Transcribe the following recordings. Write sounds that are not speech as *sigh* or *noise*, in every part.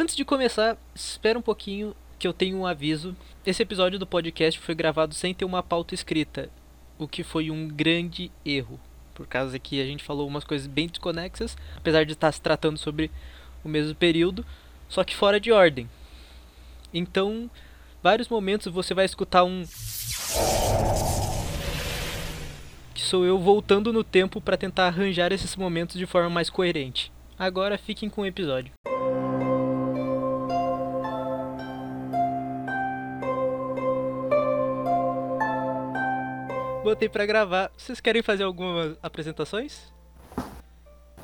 Antes de começar, espera um pouquinho que eu tenho um aviso. Esse episódio do podcast foi gravado sem ter uma pauta escrita, o que foi um grande erro. Por causa que a gente falou umas coisas bem desconexas, apesar de estar se tratando sobre o mesmo período, só que fora de ordem. Então, vários momentos você vai escutar um que sou eu voltando no tempo para tentar arranjar esses momentos de forma mais coerente. Agora fiquem com o episódio. Botei pra gravar. Vocês querem fazer algumas apresentações?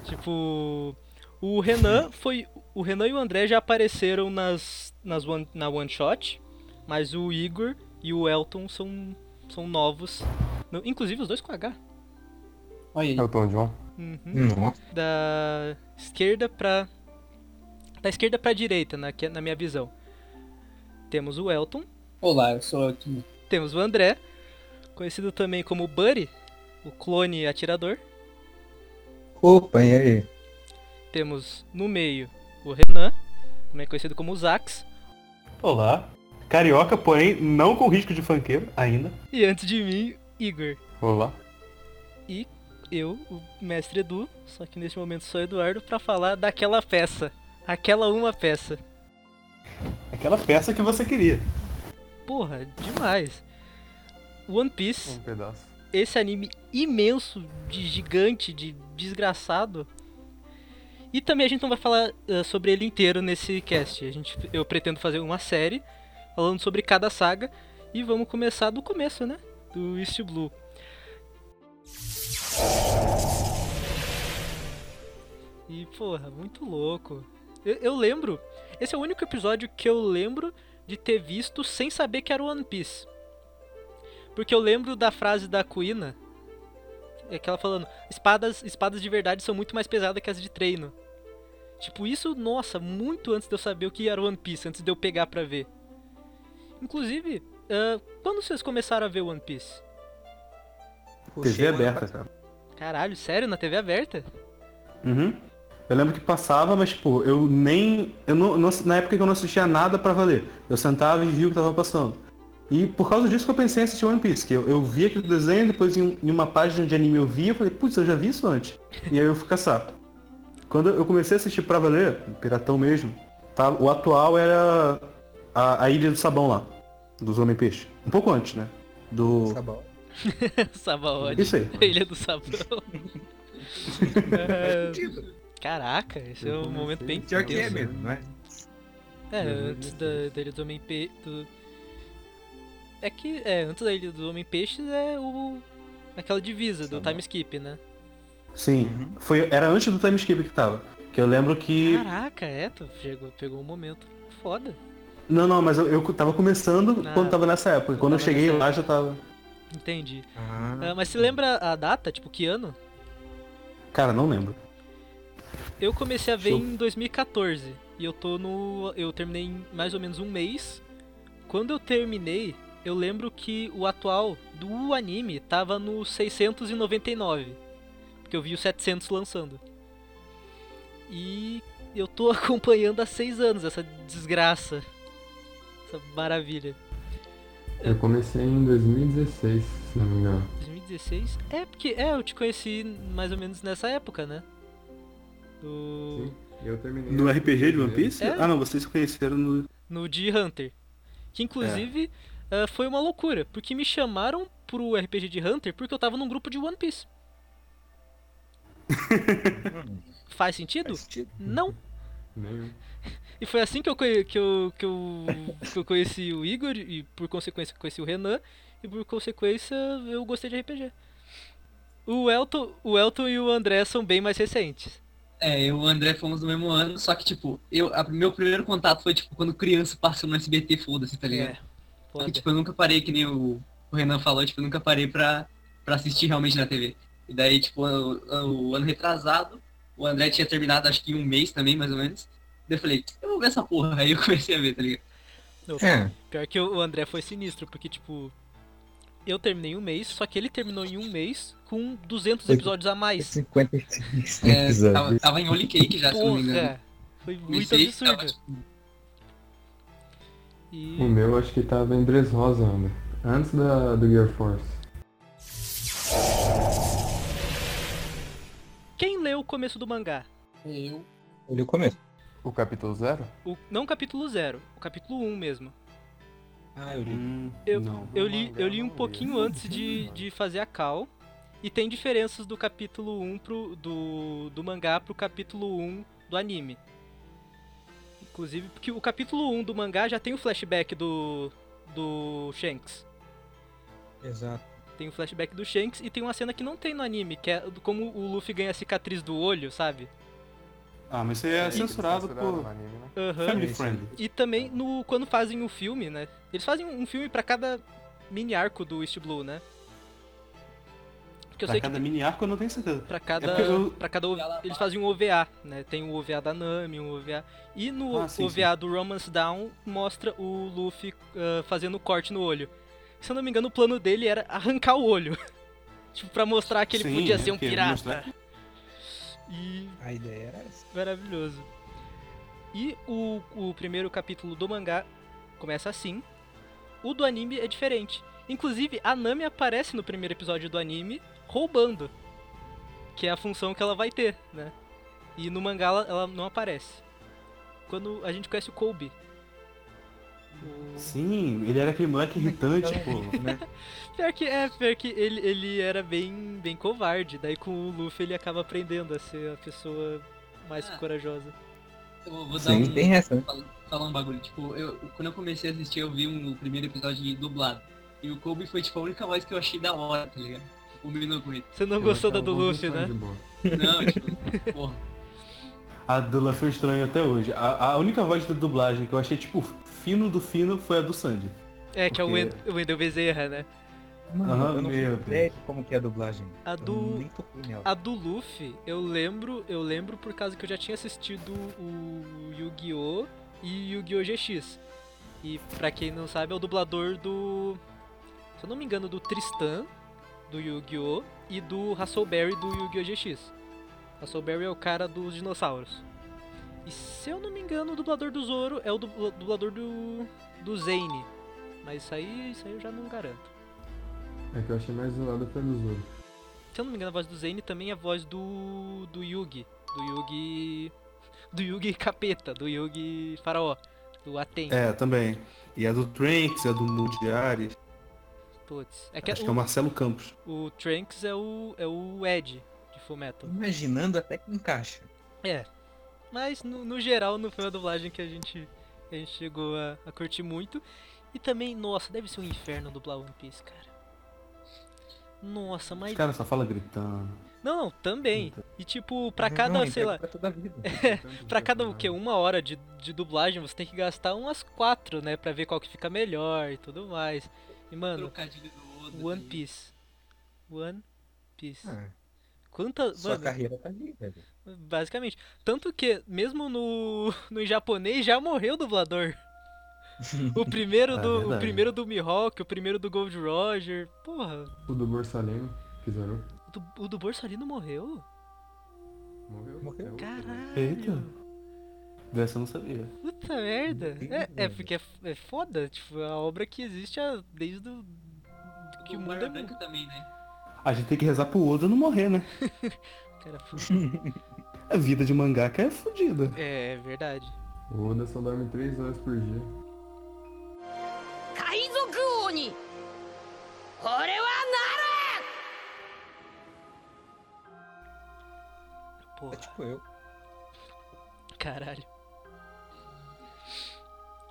Tipo, o Renan foi, o Renan e o André já apareceram nas, nas one, na one shot, mas o Igor e o Elton são são novos. No- inclusive os dois com H. Olha aí. É o Tom John. Uhum. Nossa. Da esquerda pra. Da esquerda pra direita, na, que- na minha visão. Temos o Elton, Olá, eu sou aqui. temos o André, conhecido também como Buddy, o clone atirador. Opa, e aí? Temos no meio o Renan, também conhecido como Zax. Olá. Carioca, porém não com risco de funkeiro ainda. E antes de mim, Igor. Olá. E eu, o mestre Edu, só que neste momento sou Eduardo, pra falar daquela peça. Aquela uma peça. Aquela peça que você queria. Porra, demais. One Piece, Um pedaço. esse anime imenso, de gigante, de desgraçado. E também a gente não vai falar ah, sobre ele inteiro nesse cast. A gente, eu pretendo fazer uma série falando sobre cada saga. E vamos começar do começo, né? Do East Blue. E, porra, muito louco. Eu, eu lembro. Esse é o único episódio que eu lembro de ter visto sem saber que era One Piece. Porque eu lembro da frase da Kuina. É que ela falando, espadas, espadas de verdade são muito mais pesadas que as de treino. Tipo, isso, nossa, muito antes de eu saber o que era One Piece, antes de eu pegar pra ver. Inclusive, ah, quando vocês começaram a ver One Piece? TV aberta. Caralho, sério? Na TV aberta? Uhum. Eu lembro que passava, mas tipo, eu nem. Eu não, não- na época que eu não assistia nada pra valer. Eu sentava e via o que tava passando. E por causa disso que eu pensei em assistir One Piece, que eu, eu vi aquele desenho, depois em, em uma página de anime eu via, eu falei, putz, eu já vi isso antes. E aí eu fui caçar. Quando eu comecei a assistir pra valer, Piratão mesmo, tá, o atual era a, a Ilha do Sabão lá, dos Homem-Peixe. Um pouco antes, né? Do. Sabão. *laughs* Sabaody. Isso aí. Ilha do Sabão. *laughs* É, Caraca, esse é um momento bem Pior que é mesmo, não é? É, antes da, da Ilha do Homem Peixe. É que, é, antes da Ilha do Homem Peixes é o. aquela divisa do time skip, né? Sim. Uhum. Foi, era antes do time skip que tava. Que eu lembro que. Caraca, é, tu pegou, pegou um momento foda. Não, não, mas eu, eu tava começando Ah, quando tava nessa época. Quando eu cheguei lá já tava. Entendi. Ah, Ah, mas se lembra a data? Tipo, que ano? Cara, não lembro. Eu comecei a ver Show. em 2014 e eu tô no. Eu terminei em mais ou menos um mês. Quando eu terminei, eu lembro que o atual do anime tava no 699. Porque eu vi o 700 lançando. E eu tô *laughs* acompanhando há seis anos essa desgraça. Essa maravilha. Eu comecei em 2016, se não me engano. 2016? É, porque é, eu te conheci mais ou menos nessa época, né? Do... Sim, eu terminei. No RPG de One Piece? É. Ah não, vocês se conheceram no. no de Hunter. Que inclusive ah, foi uma loucura, porque me chamaram pro RPG de Hunter porque eu tava num grupo de One Piece. *laughs* Faz sentido? faz sentido. Não. Nenhum. E foi assim que eu, que eu, que eu, que eu conheci o Igor e por consequência conheci o Renan e por consequência eu gostei de RPG. O Elton, o Elton e o André são bem mais recentes. É, eu e o André fomos no mesmo ano, só que, tipo, eu, a- meu primeiro contato foi, tipo, quando criança passou no SBT, foda-se, tá ligado? É. E, tipo, eu nunca parei, que nem o, o Renan falou, tipo, eu nunca parei pra, pra assistir realmente na TV. E daí, tipo, o, o ano retrasado, o André tinha terminado, acho que em um mês também, mais ou menos. Daí eu falei, eu vou ver essa porra. Aí eu *laughs* comecei a ver, tá ligado? Não, É, Pior que o André foi sinistro, porque, tipo, eu terminei um mês, só que ele terminou em um mês com 200 Foi- episódios a mais. 56 É, tava, episódios. tava em Holy Cake já, se não me engano. Porra! Foi muito absurdo. tava, tipo, E O meu acho que tava em Dressrosa ainda. Antes da, do Gear Force. quem leu o começo do mangá? Eu. Olha o começo. O capítulo zero? O, não o capítulo 0, o capítulo 1 um mesmo. Ah, eu li. Hum, Eu- não. Eu li, eu li um pouquinho antes de, de fazer a call. E tem diferenças do capítulo 1 pro, do, do mangá pro capítulo 1 do anime. Inclusive, porque o capítulo 1 do mangá já tem o flashback do, do Shanks. Exato. Tem o flashback do Shanks e tem uma cena que não tem no anime, que é como o Luffy ganha a cicatriz do olho, sabe? Ah, mas isso aí é censurado no por anime, né? Aham. Family. Friendly. E também no quando fazem o filme, né? Eles fazem um filme pra cada mini arco do East Blue, né? Porque eu Pra sei que cada mini arco eu não tenho certeza. Pra cada, É eu- pra cada eles fazem um OVA, né? Tem o OVA da Nami, um OVA. E no Ah, sim, OVA do Romance Down mostra o Luffy ah, fazendo corte no olho. Se eu não me engano, o plano dele era arrancar o olho. *laughs* tipo, pra mostrar que ele Sim, podia ser um porque pirata. mostrar- E A ideia era essa. maravilhoso. E o, o primeiro capítulo do mangá começa assim. O do anime é diferente. Inclusive, a Nami aparece no primeiro episódio do anime roubando. Que é a função que ela vai ter, né? E no mangá ela, ela não aparece. Quando a gente conhece o Kobe. O- Sim, ele era aquele moleque irritante, pô. Né? *laughs* Pior que é, pior que ele, ele era bem, bem covarde. Daí com o Luffy ele acaba aprendendo a ser a pessoa mais Ah. corajosa. Eu vou dar Sim, um, tem essa, né? fal- falar um bagulho. Tipo, eu, quando eu comecei a assistir, eu vi um, o primeiro episódio de dublado. E o Kobe foi tipo a única voz que eu achei da hora, tá ligado? Combinou com ele. Você não Eu gostou da do Luffy, né? Não, *laughs* tipo, porra. A do Luffy é estranho até hoje. A, a única voz da dublagem que eu achei, tipo, fino do fino foi a do Sandy. É, que é o Porque- Wend- o Wendel Bezerra, né? Mano, Aham, eu não meu Deus. ideia de como que é a dublagem. A do-. A do Luffy, eu lembro, eu lembro por causa que eu já tinha assistido o Yu-Gi-Oh! e Yu-Gi-Oh! GX. E pra quem não sabe, é o dublador do. Se eu não me engano, do Tristan, do Yu-Gi-Oh! e do Hasselberry do Yu-Gi-Oh! GX. Hasselberry é o cara dos dinossauros. E se eu não me engano, o dublador do Zoro é o dubla- dublador do. do Zane. Mas isso aí, isso aí eu já não garanto. É que eu achei mais zoado do Zoro. Se eu não me engano, a voz do Zane também é a voz do. do Yugi. Do Yugi. Do Yugi Capeta, do Yugi Faraó. Do Aten. É, também. E a do Trunks, a do Mundiares. Putz. É que Acho o, que é o Marcelo Campos. o Trunks é o. é o Ed de Fullmetal. imaginando até que encaixa. É. Mas no, no geral não foi uma dublagem que a gente. a gente chegou a, a curtir muito. E também, nossa, deve ser um inferno dublar One Piece, cara. Nossa, mas. Os caras só falam gritando. Não, não, também. E tipo, pra Não, cada, é sei lá. Pra toda a vida. *laughs* Pra cada o que? Uma hora de, de dublagem, você tem que gastar umas quatro, né? Pra ver qual que fica melhor e tudo mais. E mano, Trocadilho do Oda. One tá Piece. One Piece. Ah, Quanta. sua Mano, carreira tá ali, velho. basicamente. Tanto que, mesmo no, *laughs* no em japonês, já morreu o dublador. *laughs* O primeiro É do. o primeiro do Mihawk, o primeiro do Gold Roger. Porra, O do Borsalino, Kizaru. o do, o do Borsalino morreu? Morreu. Morreu. Caralho. Eita. Dessa eu não sabia. Puta merda. É, é porque é, é, foda, tipo, é a obra que existe a, desde o. Que o mundo é também, né? A gente tem que rezar pro Oda não morrer, né? *laughs* Cara, *laughs* A vida de mangaka é fodida. É, é verdade. O Oda só dorme 3 horas por dia. Kaizoku Oni! Ore wa Nara! Porra. É tipo eu. Caralho.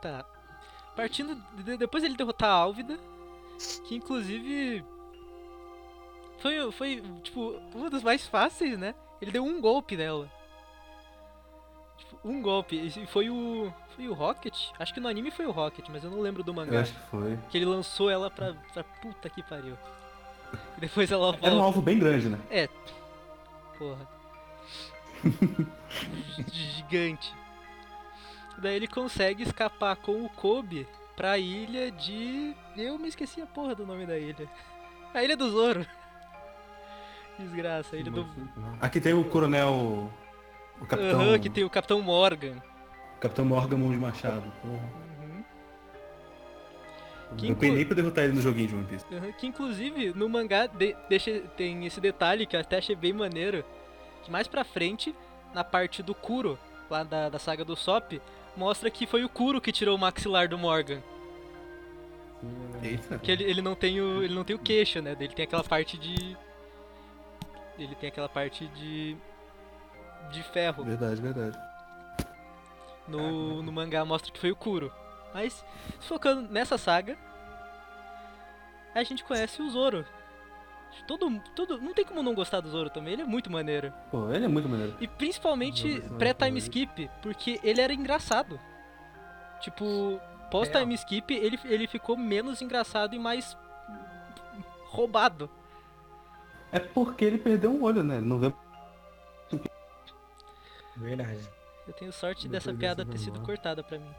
Tá. Partindo. de- depois ele derrotar a Álvida, que inclusive. Foi, foi, tipo, uma das mais fáceis, né? Ele deu um golpe nela. Tipo, um golpe. E foi o. Foi o Rocket? Acho que no anime foi o Rocket, mas eu não lembro do Eu mangá. acho que foi. Que ele lançou ela pra, pra puta que pariu. E depois ela volta. Era um alvo bem grande, né? É. Porra. *laughs* Gigante. Daí ele consegue escapar com o Kobe pra ilha de. Eu me esqueci a porra do nome da ilha. A ilha do Zoro. *laughs* Desgraça, a ilha do. Não. Aqui tem o coronel. O Capitão, Aham, que tem o Capitão Morgan. Capitão Morgan Mão de Machado. Porra. Uhum. Que Eu penei pra derrotar ele no joguinho de One Piece. Uhum, Que inclusive no mangá de- deixa, tem esse detalhe que eu até achei bem maneiro. Que mais pra frente, na parte do Kuro, lá da, da saga do Sop, mostra que foi o Kuro que tirou o maxilar do Morgan. Eita. Que ele, ele não tem o. ele não tem o queixo, né? Ele tem aquela parte de. Ele tem aquela parte de. de ferro. Verdade, verdade. No, no mangá mostra que foi o Kuro. Mas, se focando nessa saga, a gente conhece o Zoro. Todo, todo, não tem como não gostar do Zoro também, ele é muito maneiro. Pô, ele é muito maneiro. E principalmente personagem pré-time skip, porque ele era engraçado. Tipo, pós-time skip, ele, ele ficou menos engraçado e mais roubado. É porque ele perdeu um olho, né? Ele não vê. Verdade. Eu tenho sorte Depois dessa piada ter sido cortada pra mim.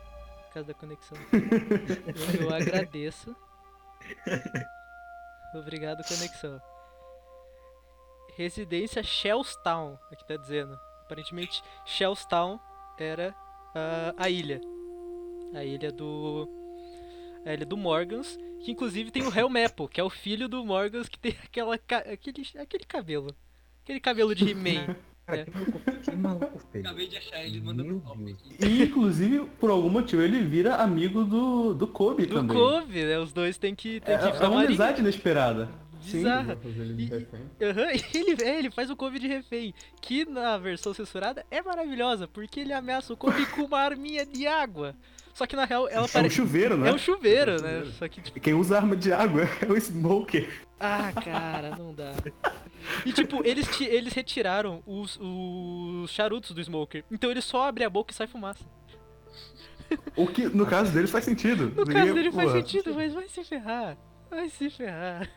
Por causa da conexão. eu, *laughs* eu agradeço. *laughs* Obrigado, conexão. Residência Shellstown, aqui tá dizendo. Aparentemente, Shellstown era ah, a ilha. A ilha do. A ilha do Morgans. Que inclusive tem o Helmepo, que é o filho do Morgans que tem *laughs* aquela, aquele, aquele cabelo. Aquele cabelo de He-Man. *laughs* Cara, É. que maluco, que maluco *laughs* feio. Acabei de achar ele mandando Meu top. E, inclusive, por algum motivo, ele vira amigo do, do Kobe Do também. Kobe, né? Os dois tem que, tem É, que ir é pra uma marinha. amizade inesperada. Bizarra. Fazer ele de refém. Aham, e *laughs* ele, é, ele faz o Kobe de refém, que na versão censurada é maravilhosa, porque ele ameaça o Kobe com uma arminha de água. Só que na real ela É um parece. chuveiro, né? É um chuveiro, É um né? chuveiro. Só que, tipo, Quem usa arma de água *laughs* é o Smoker. ah, cara, não dá. E tipo, eles, ti- eles retiraram os, os charutos do Smoker. Então ele só abre a boca e sai fumaça. O que, no caso dele, faz sentido. No caso dele faz Porra. sentido, mas vai se ferrar. Vai se ferrar.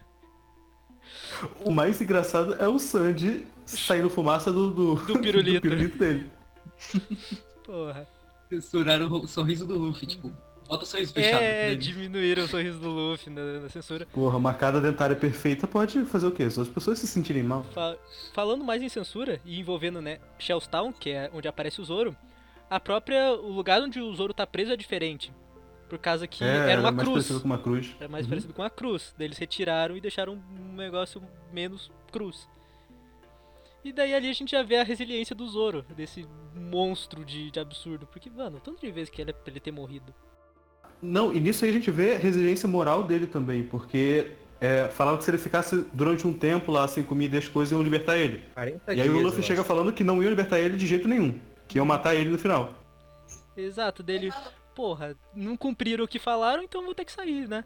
O mais engraçado é o Sandy saindo fumaça do, do, Do pirulito. *laughs* pirulito dele. Porra. Censuraram o sorriso do Luffy, tipo, bota o sorriso fechado. É, né? diminuíram o sorriso do Luffy na, na censura. Porra, uma cada dentária perfeita pode fazer o quê? Só as pessoas se sentirem mal. Fa- falando mais em censura e envolvendo, né, Shellstown, que é onde aparece o Zoro, a própria o lugar onde o Zoro tá preso é diferente. Por causa que é, era uma mais cruz. parecido com uma cruz. Era mais Uhum. parecido com uma cruz. Daí eles retiraram e deixaram um negócio menos cruz. E daí ali a gente já vê a resiliência do Zoro, desse monstro de, de absurdo. Porque, mano, tanto de vezes que ele é pra ele ter morrido. Não, e nisso aí a gente vê a resiliência moral dele também, porque é, falavam que se ele ficasse durante um tempo lá sem comida e as coisas iam libertar ele. 40 E aí o Luffy chega acho. falando que não iam libertar ele de jeito nenhum. Que iam matar ele no final. Exato, dele, porra, não cumpriram o que falaram, então vou ter que sair, né?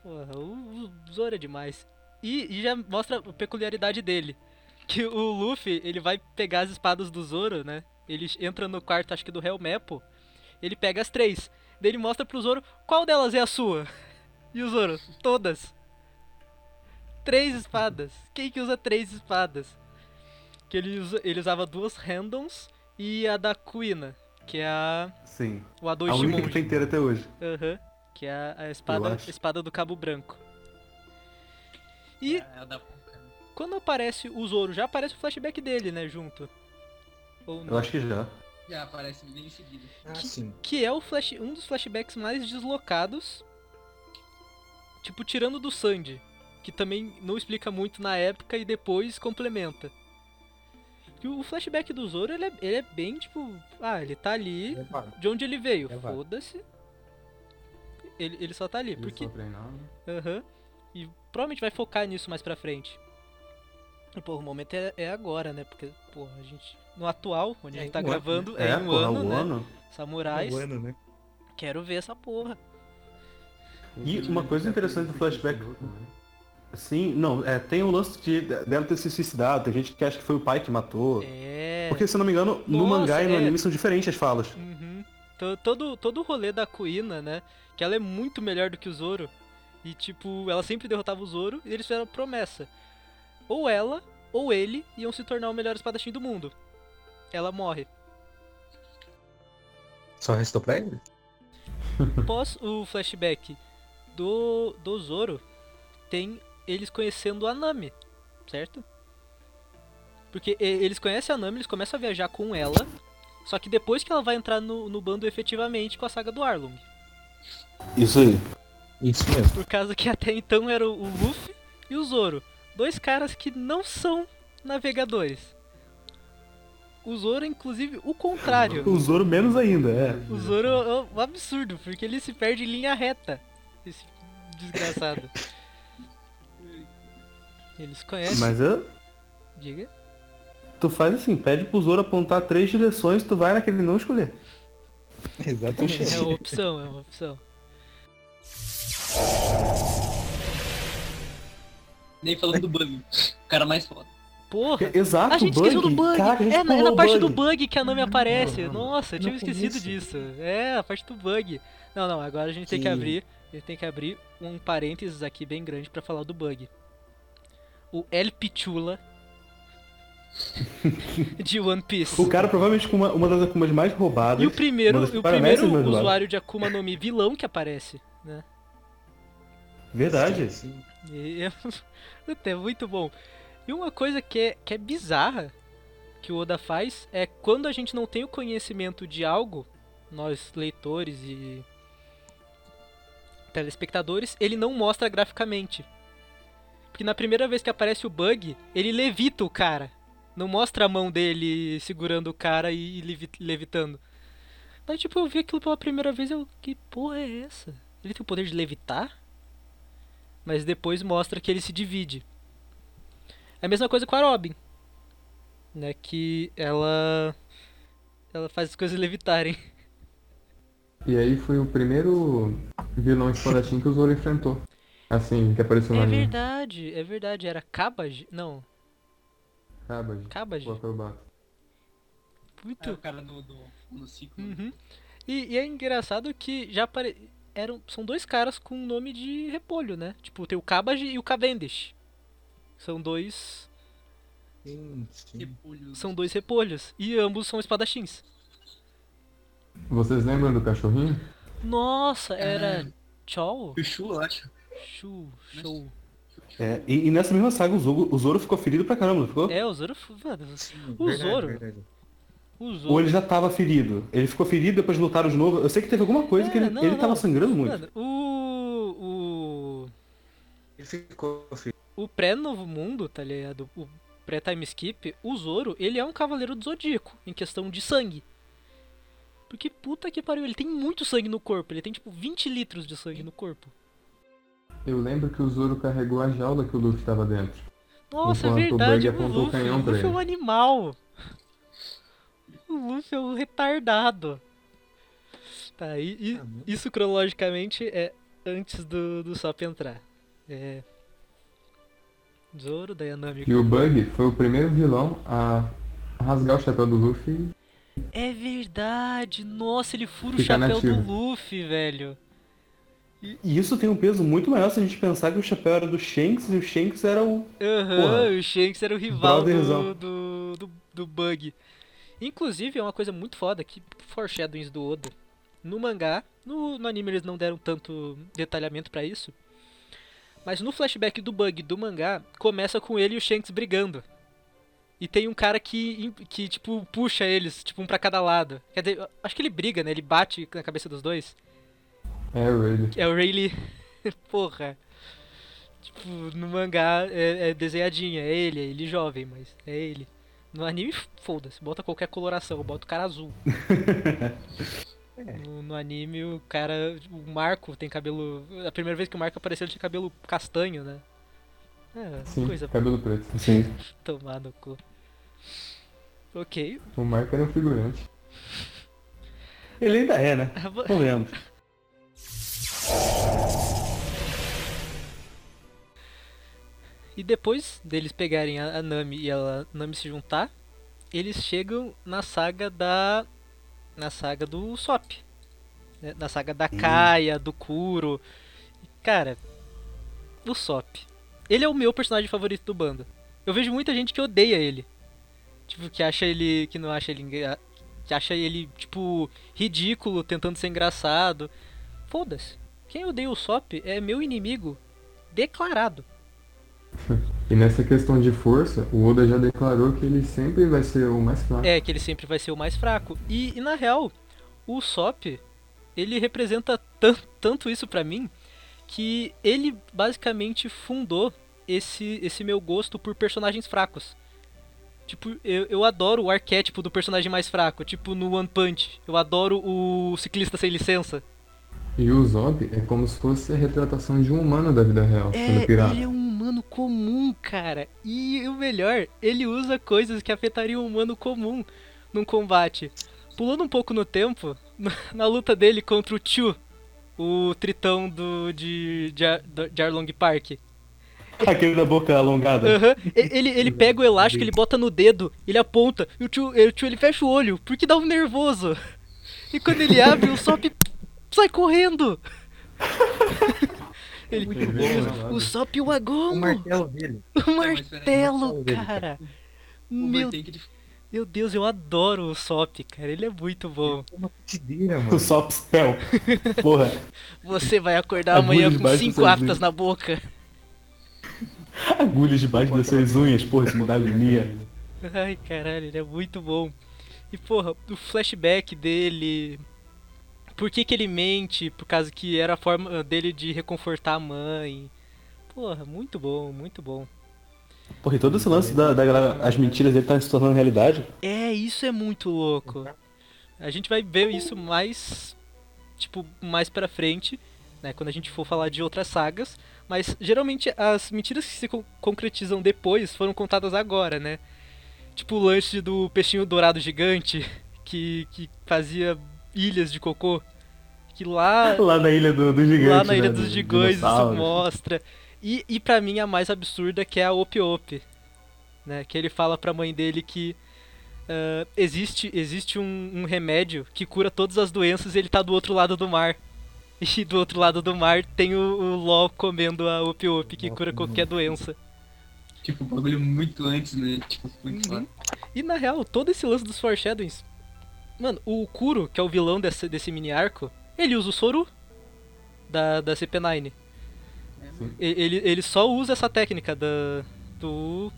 Porra, o, o Zoro é demais. E, e já mostra a peculiaridade dele. Que o Luffy, ele vai pegar as espadas do Zoro, né? Ele entra no quarto, acho que do Helmepo. Ele pega as três. Daí ele mostra pro Zoro qual delas é a sua. *laughs* E o Zoro, todas. Três espadas. Quem que usa três espadas? Que ele, usa, ele usava duas randoms e a da Kuina, que é a, Sim. o A Adoishi única que tem inteira até hoje. Aham. Que é a, a espada, espada do Cabo Branco. E É, é da né? quando aparece o Zoro, já aparece o flashback dele, né, junto. Ou não? Eu acho que já. Já aparece bem em seguida. Ah, sim. Que é o flash, um dos flashbacks mais deslocados. Tipo, tirando do Sandy. Que também não explica muito na época e depois complementa. Que o flashback do Zoro, ele é, ele é bem tipo. Ah, ele tá ali. Levado. De onde ele veio? É. Foda-se. Ele, ele só tá ali. Ele Porque só treinava. E provavelmente vai focar nisso mais pra frente. E, pô, o momento é, é agora, né? Porque, pô, a gente. No atual, onde É a gente tá em um ano, gravando, é, É, em um porra, ano, o né? ano. Samurais. Um ano, né? Quero ver essa porra. E uma coisa interessante do flashback- Sim, não, é, tem o lance de, dela ter se suicidado, tem gente que acha que foi o pai que matou. É. Porque, se eu não me engano, no Nossa, mangá e no é. anime são diferentes as falas. Uhum. To- Todo, todo o rolê da Kuina, né? Que ela é muito melhor do que o Zoro. E, tipo, ela sempre derrotava o Zoro e eles fizeram a promessa. Ou ela, ou ele iam se tornar o melhor espadachim do mundo. Ela morre. Só restou pra ele? *laughs* Após o flashback do, do Zoro, tem eles conhecendo a Nami, certo? Porque eles conhecem a Nami, eles começam a viajar com ela. Só que depois que ela vai entrar no, no bando efetivamente com a saga do Arlong. Isso aí. Isso mesmo. Por causa que até então era o Luffy e o Zoro. Dois caras que não são navegadores. O Zoro, inclusive, o contrário. O Zoro menos ainda, é. O Zoro é um absurdo, porque ele se perde em linha reta. Esse desgraçado. *laughs* Eles conhecem. Mas eu, Diga. tu faz assim, pede pro Zoro apontar três direções, tu vai naquele não escolher. Exatamente. É uma opção, é uma opção. Nem falando do Bug. O cara mais foda. Porra! Exato, A gente bug. esqueceu do bug! É, na, é na parte do bug. bug que a Nami aparece. não. Nossa, eu tinha esquecido disso. É, a parte do bug. Não, não, agora a gente tem que Que- abrir. A gente tem que abrir um parênteses aqui bem grande pra falar do bug. O El Pichula *laughs* de One Piece. O cara provavelmente com uma, uma das Akumas mais roubadas. E o primeiro, o primeiro usuário de Akuma no Mi vilão que aparece, né? Verdade. Sim, E é, *laughs* é muito bom. E uma coisa que é, que é bizarra que o Oda faz é quando a gente não tem o conhecimento de algo, nós leitores e telespectadores, ele não mostra graficamente. Porque na primeira vez que aparece o bug, ele levita o cara. Não mostra a mão dele segurando o cara e levi- levitando. Daí tipo, eu vi aquilo pela primeira vez eu. Que porra é essa? Ele tem o poder de levitar? Mas depois mostra que ele se divide. É a mesma coisa com a Robin. Né? Que ela. Ela faz as coisas levitarem. E aí foi o primeiro vilão espadachim que o Zoro enfrentou. Assim, que apareceu no É anime. verdade, é verdade. Era Kabaj? Não, Cabbage, Kabaj. o acrobata. É Muito. o cara do, do, no ciclo. Uhum. E, e é engraçado que já apare... eram São dois caras com nome de repolho, né? Tipo, tem o Kabaj e o Cavendish. São dois. sim, sim. Repolho. São dois repolhos. E ambos são espadachins. Vocês lembram do cachorrinho? Nossa, era. Ah. Chol? Chuchu, eu acho. Chu, show. É, e, e nessa mesma saga o Zoro, o Zoro ficou ferido pra caramba, não ficou? É, o Zoro. Mano, O verdade, Zoro. verdade. O Ou ele já tava ferido? Ele ficou ferido, depois lutaram de novo. Eu sei que teve alguma coisa É, que ele, não, ele não. tava sangrando muito. O. O. Ele ficou filho. O pré-Novo Mundo, tá ligado? O pré-time skip, o Zoro, ele é um cavaleiro do Zodíaco, em questão de sangue. Porque puta que pariu, ele tem muito sangue no corpo, ele tem tipo 20 litros de sangue no corpo. Eu lembro que o Zoro carregou a jaula que o Luffy tava dentro. Nossa, é verdade, o Luffy, o Luffy é um ele. animal. O Luffy é um retardado. Tá, e, e Ah, isso cronologicamente é antes do, do Sop entrar. É. Zoro, daí a Nami. E o Bug foi o primeiro vilão a rasgar o chapéu do Luffy. É verdade, nossa, ele fura o chapéu nativo. do Luffy, velho. E isso tem um peso muito maior se a gente pensar que o chapéu era do Shanks e o Shanks era o. Aham, Porra. o Shanks era o rival do, do, do, do Bug. Inclusive, é uma coisa muito foda que foreshadowings do Oda. No mangá, no, no anime eles não deram tanto detalhamento pra isso. Mas no flashback do Bug do mangá, começa com ele e o Shanks brigando. E tem um cara que, que tipo, puxa eles, tipo, um pra cada lado. Quer dizer, acho que ele briga, né? Ele bate na cabeça dos dois. É, o Rayleigh. É o Rayleigh. *laughs* Porra. Tipo, no mangá é, é desenhadinho, é ele, é ele jovem, mas é ele. No anime, foda-se, bota qualquer coloração, bota o cara azul. *laughs* no, no anime, o cara. O Marco tem cabelo. A primeira vez que o Marco apareceu, ele tinha cabelo castanho, né? É, Sim, coisa cabelo preto. *laughs* Sim. tomar no cu. Ok. O Marco era um figurante. Ele ainda é, né? *laughs* Não lembro. E depois deles pegarem a, Nami e a Nami se juntar, eles chegam na saga da. Na saga do Sop. né? Na saga da Kaia, do Kuro. Cara, o Sop. Ele é o meu personagem favorito do bando. Eu vejo muita gente que odeia ele. Tipo, que acha ele. que não acha ele. engra- Que acha ele, tipo, ridículo, tentando ser engraçado. Foda-se. Quem odeia o Sop é meu inimigo declarado. *laughs* E nessa questão de força, o Oda já declarou que ele sempre vai ser o mais fraco. É, que ele sempre vai ser o mais fraco. E, e na real, o Sop, ele representa tan tanto isso pra mim, que ele basicamente fundou esse, esse meu gosto por personagens fracos. Tipo, eu, eu adoro o arquétipo do personagem mais fraco, tipo no One Punch. Eu adoro o ciclista sem licença. E o Zob é como se fosse a retratação de um humano da vida real, sendo É, pirata. ele é um humano comum, cara. E o melhor, ele usa coisas que afetariam um humano comum num combate. Pulando um pouco no tempo, *laughs* na luta dele contra o Chu, o tritão do, de, de, de Arlong Park. *laughs* Aquele da boca alongada. E- Ele, ele pega o elástico, ele bota no dedo, ele aponta, e o e o Chu ele fecha o olho, porque dá um nervoso. E quando ele abre, o Sop *laughs* sai correndo. Ele, Muito bom, né? o Sop e o O Agomo. martelo dele. O peraí, martelo, dele, cara. O Meu, de meu Deus, eu adoro o Sop, cara. Ele é muito bom. É uma putideira, O mano. Sop Spell. Porra. Você vai acordar Agulha amanhã com cinco aftas na boca. Agulhas debaixo das suas unhas, porra, isso me dá agonia. Ai, caralho, ele é muito bom. E, porra, o flashback dele. Por que, que ele mente? Por causa que era a forma dele de reconfortar a mãe. Porra, muito bom, muito bom. Porra, e todo esse lance da, da galera, as mentiras dele tá se tornando realidade. É, isso é muito louco. A gente vai ver isso mais, tipo, mais pra frente, né, quando a gente for falar de outras sagas, mas geralmente as mentiras que se con- concretizam depois foram contadas agora, né? Tipo o lance do peixinho dourado gigante, *laughs* que, que fazia ilhas de cocô, que lá *laughs* Lá na ilha do, do gigante. lá na Ilha né, dos do Gigões isso mostra. E, e pra mim a mais absurda que é a Op Op. Né? Que ele fala pra mãe dele que ah, existe, existe um, um remédio que cura todas as doenças e ele tá do outro lado do mar. *laughs* E do outro lado do mar tem o, o LOL comendo a Op Op que cura qualquer doença. Tipo, um bagulho muito antes, né? Tipo, muito uhum. E na real, todo esse lance dos foreshadowings. Mano, o Kuro, que é o vilão desse, desse mini arco, ele usa o Soru da, da CP9. Sim. E- Ele, ele só usa essa técnica da. do.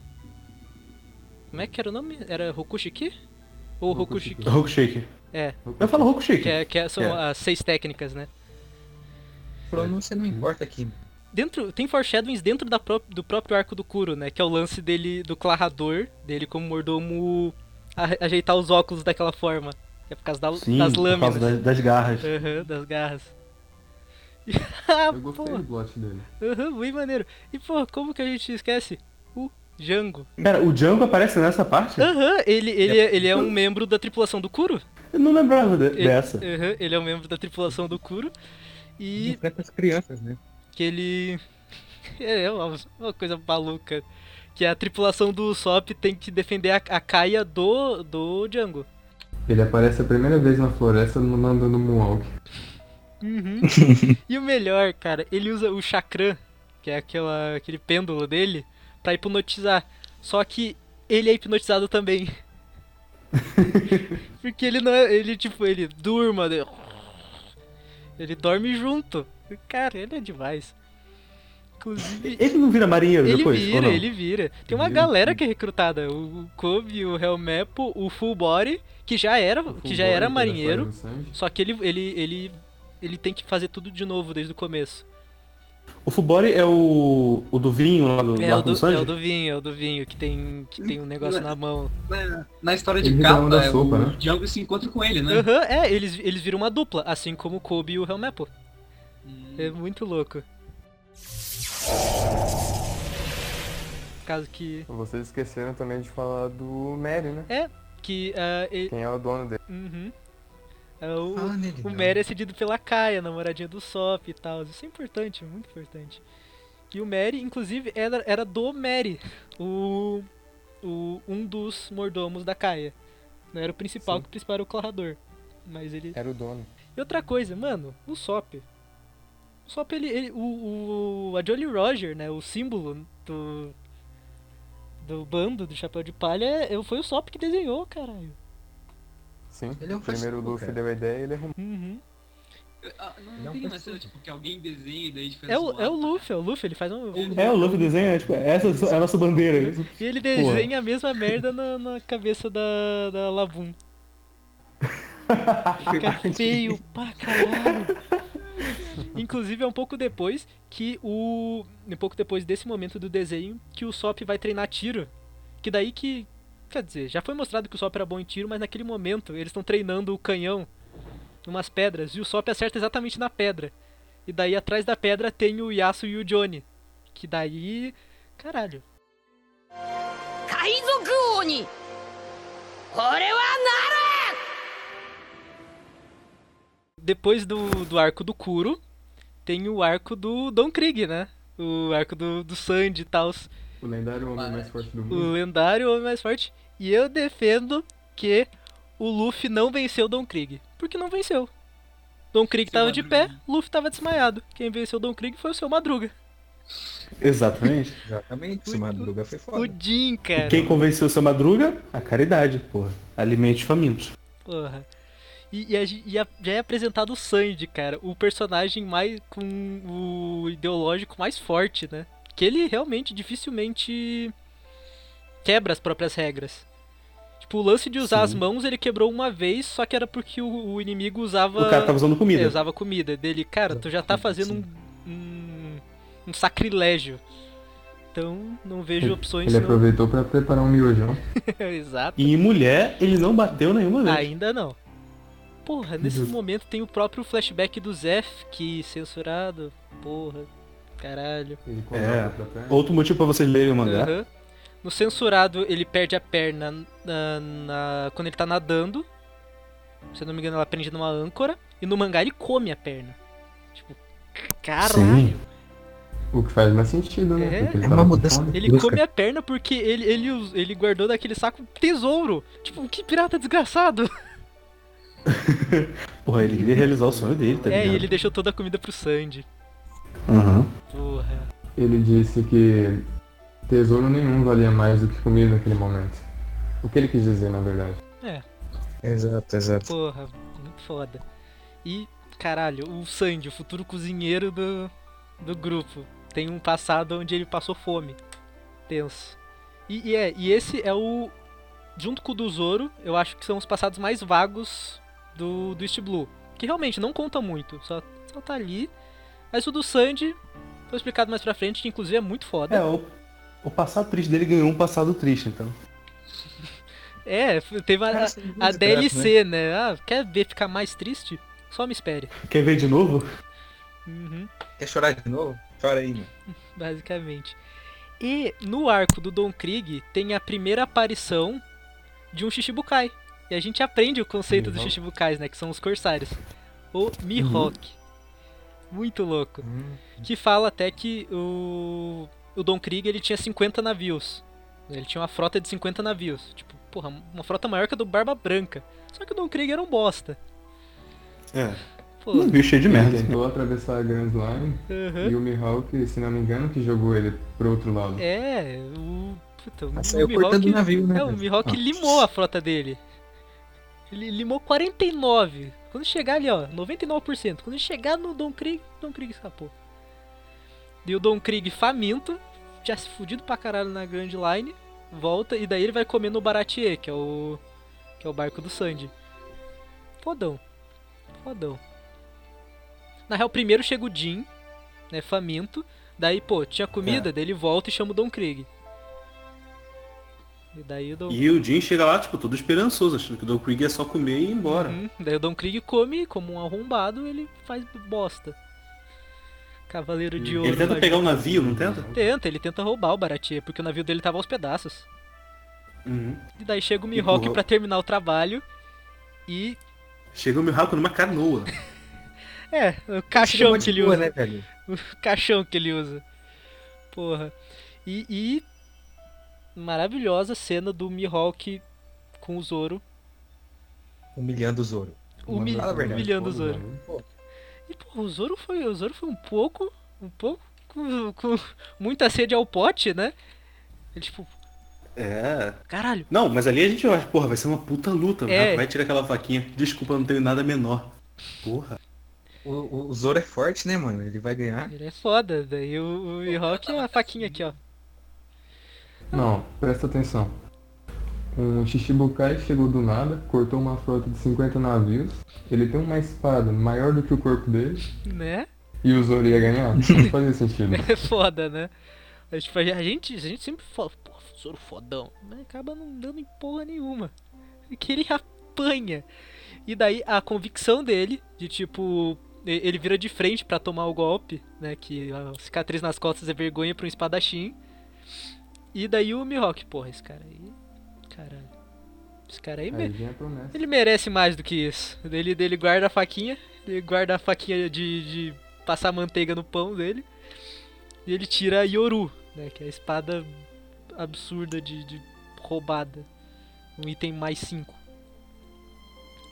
Como é que era o nome? Era Rokushiki? Ou Rokushiki? Rokushiki. É, Eu falo Rokushiki. que, é, que é- são É. as seis técnicas, né? Pronúncia não importa aqui. Dentro, tem foreshadowings dentro da pró- do próprio arco do Kuro, né? Que é o lance dele, do clarrador, dele como mordomo ajeitar os óculos daquela forma. É por causa da- Sim, das por lâminas. causa das, das garras. Aham, das garras. *laughs* Ah, Eu gostei pô, do plot dele. aham, muito maneiro. E pô, como que a gente esquece? O Django. Pera, o Django aparece nessa parte? Aham, ele, ele, é, ele é um membro da tripulação do Kuro. Eu não lembrava de- Ele, dessa. aham, ele é um membro da tripulação do Kuro. E enfrenta as crianças, né? que ele. *laughs* É uma, uma coisa maluca. Que a tripulação do Usopp tem que defender a, a Kaia do, do Django. Ele aparece a primeira vez na floresta mandando Moonwalk. Uhum. *laughs* e o melhor, cara, ele usa o chakram, que é aquela, aquele pêndulo dele, pra hipnotizar. Só que ele é hipnotizado também. *laughs* Porque ele não é. Ele, tipo, ele durma. Ele, ele dorme junto. Cara, ele é demais. Inclusive. Ele não vira marinheiro Ele depois? vira, não? ele vira. Tem uma Vira, galera que é recrutada. O Kobe, o Helmepo, o Full Body, que já era, que já era marinheiro. Só que ele, ele, ele, ele tem que fazer tudo de novo desde o começo. O Fubori é o, o do vinho lá do, É do o do, é o do vinho, é o do vinho, que tem, que tem um negócio na mão. Na, na história de capa, da é, sopa, o né? Django se encontra com ele, né? Aham, é, eles, eles viram uma dupla, assim como o Kobe e o Helmepo. Hum, É muito louco. Caso que. Vocês esqueceram também de falar do Mary, né? Que ah, e- Quem é o dono dele. uhum. É o, nele, o. Mary é cedido pela Kaia, namoradinha do Sop e tal. Isso é importante, muito importante. E o Mary, inclusive, era, era do Mary, o, o, um dos mordomos da Kaia. Não era o principal, Sim. que o principal era o Clarrador. Mas ele. Era o dono. E outra coisa, mano, o Sop. O Sop, ele. ele o, o, a Jolly Roger, né? O símbolo do. Do bando do Chapéu de Palha é, foi o Sop que desenhou, caralho. Sim. Ele é um Primeiro o Luffy cara. deu a ideia e ele arrumou. Uhum. Ah, não, Ele é um tem uma personagem. cena, tipo, que alguém desenha e daí tipo, É o, é o Luffy, é o Luffy, ele faz um. É, o Luffy desenha, tipo, essa é a nossa bandeira. E ele desenha a mesma merda na, na cabeça da, da Lavum. *laughs* Fica feio pra caralho. *laughs* Inclusive é um pouco depois que o. Um pouco depois desse momento do desenho que o Sop vai treinar tiro. Que daí que. Quer dizer, já foi mostrado que o Sop era bom em tiro, mas naquele momento eles estão treinando o canhão numas pedras e o Sop acerta exatamente na pedra. E daí atrás da pedra tem o Yasuo e o Johnny. Que daí. Caralho. 海賊王に俺はなる depois do, do arco do Kuro, tem o arco do Don Krieg, né? O arco do, do Sandy e tal. O lendário homem mais forte do O mundo. lendário homem mais forte. E eu defendo que o Luffy não venceu Don Krieg. Porque não venceu. Don Krieg Seu tava de Madruga. pé, Luffy tava desmaiado. Quem venceu Don Krieg foi o seu Madruga. Exatamente. *laughs* Exatamente, esse Madruga foi O foda. Jin, cara. Quem convenceu o seu Madruga? A caridade, porra. Alimente os famintos. Porra. E, e a e a- já é apresentado o Sandy, cara. O personagem mais. com o ideológico mais forte, né? Que ele realmente dificilmente quebra as próprias regras. Tipo, o lance de usar as Sim. mãos ele quebrou uma vez, só que era porque o, o inimigo usava. O cara tava usando comida. É, usava comida dele. Cara, tu já tá fazendo um, um, um sacrilégio. Então, não vejo opções. Ele senão- aproveitou pra preparar um miojão. *laughs* Exato. E em mulher, ele não bateu nenhuma vez. Ainda não. Porra, nesse momento tem o próprio flashback do Zef, que censurado. Porra, caralho. É. Outro motivo pra vocês lerem o mangá. Aham. No censurado, ele perde a perna na, na- quando ele tá nadando. Se eu não me engano, ela prende numa âncora. E no mangá ele come a perna. Tipo, caralho. Sim. O que faz mais sentido, né? É. É uma mudança. Ele Busca. come a perna porque ele, ele, ele guardou daquele saco tesouro. Tipo, que pirata desgraçado. *laughs* *laughs* Porra, ele queria realizar o sonho dele, tá É, ligado? e ele deixou toda a comida pro Sandy. Aham. Porra. Ele disse que tesouro nenhum valia mais do que comida naquele momento. O que ele quis dizer, na verdade. É. Exato, exato. Porra, muito foda. E, caralho, o Sandy, o futuro cozinheiro do, do grupo, tem um passado onde ele passou fome. Tenso. E, e é, e esse é o. Junto com o do Zoro, eu acho que são os passados mais vagos do, do East Blue. Que realmente não conta muito, só, só tá ali. Mas o do Sandy foi explicado mais pra frente, que inclusive é muito foda. É, o, o passado triste dele ganhou um passado triste, então. *laughs* É, teve a, a, a DLC, né? Ah, quer ver ficar mais triste? Só me espere. Quer ver de novo? Uhum. Quer chorar de novo? Chora aí, mano. *laughs* basicamente. E no arco do Don Krieg tem a primeira aparição de um Shichibukai. E a gente aprende o conceito dos. Shichibukais, né? Que são os corsários. O Mihawk. Muito louco. Hum, Que fala até que o, o Don Krieg ele tinha 50 navios. Ele tinha uma frota de 50 navios. Tipo, porra, uma frota maior que a do Barba Branca. Só que o Don Krieg era um bosta. É. Pô, Um bicho cheio de Ele merda. tentou atravessar a Grand Line aham. e o Mihawk, se não me engano, que jogou ele pro outro lado. É, o. Puta, o saiu Mihawk- cortando o navio, né? É, o? Mihawk limou a frota dele. Ele limou 49. Quando chegar ali, ó, 99%. Quando chegar no Don Krieg, Don Krieg escapou. E o Don Krieg faminto, já se fudido pra caralho na Grand Line, volta e daí ele vai comer no Baratier, que é o que é o barco do Sandy. Fodão. Fodão. Na real, primeiro chega o Jin, né, faminto. Daí, pô, tinha comida, daí ele volta e chama o Don Krieg. E daí o Don E o Jin chega lá, tipo, todo esperançoso, achando que o Don Krieg é só comer e ir embora. Uhum. Daí o Don Krieg come, como um arrombado, ele faz bosta. Cavaleiro de Ouro. Ele tenta pegar o navio, não tenta? Tenta, ele tenta roubar o Baratie, porque o navio dele tava aos pedaços. Uhum. E daí chega o Mihawk pra terminar o trabalho. E. Chega o Mihawk numa canoa. *laughs* É, o caixão que ele Boa, usa. né, velho? *laughs* O caixão que ele usa. Porra. E. e maravilhosa cena do Mihawk com o Zoro. Humilhando o Zoro. Humil- humilhando o Zoro. E pô, o Zoro foi, o Zoro foi um pouco, um pouco com, com muita sede ao pote, né? Ele tipo, É. caralho, Não, mas ali a gente acha, porra, vai ser uma puta luta. É. Vai tirar aquela faquinha. Desculpa, eu não tenho nada menor. Porra. O, o, o Zoro é forte, né, mano? Ele vai ganhar. Ele é foda. Daí o, o Mihawk é a faquinha aqui, ó. Não, presta atenção. Um Shichibukai chegou do nada, cortou uma frota de 50 navios. Ele tem uma espada maior do que o corpo dele. Né? E o Zoro ia ganhar? Não fazia sentido. *laughs* É foda, né? Mas, tipo, a gente, a gente sempre fala, pô, Zoro fodão. Mas acaba não dando em porra nenhuma. Que ele apanha. E daí a convicção dele, de tipo, ele vira de frente pra tomar o golpe, né? Que a cicatriz nas costas é vergonha pra um espadachim. E daí o Mihawk, porra, esse cara aí. Caralho. Esse cara aí. Aí me-. Ele merece mais do que isso. Ele, ele guarda a faquinha, ele guarda a faquinha de, de passar manteiga no pão dele. E ele tira a Yoru, né? Que é a espada absurda de, de roubada. Um item mais 5.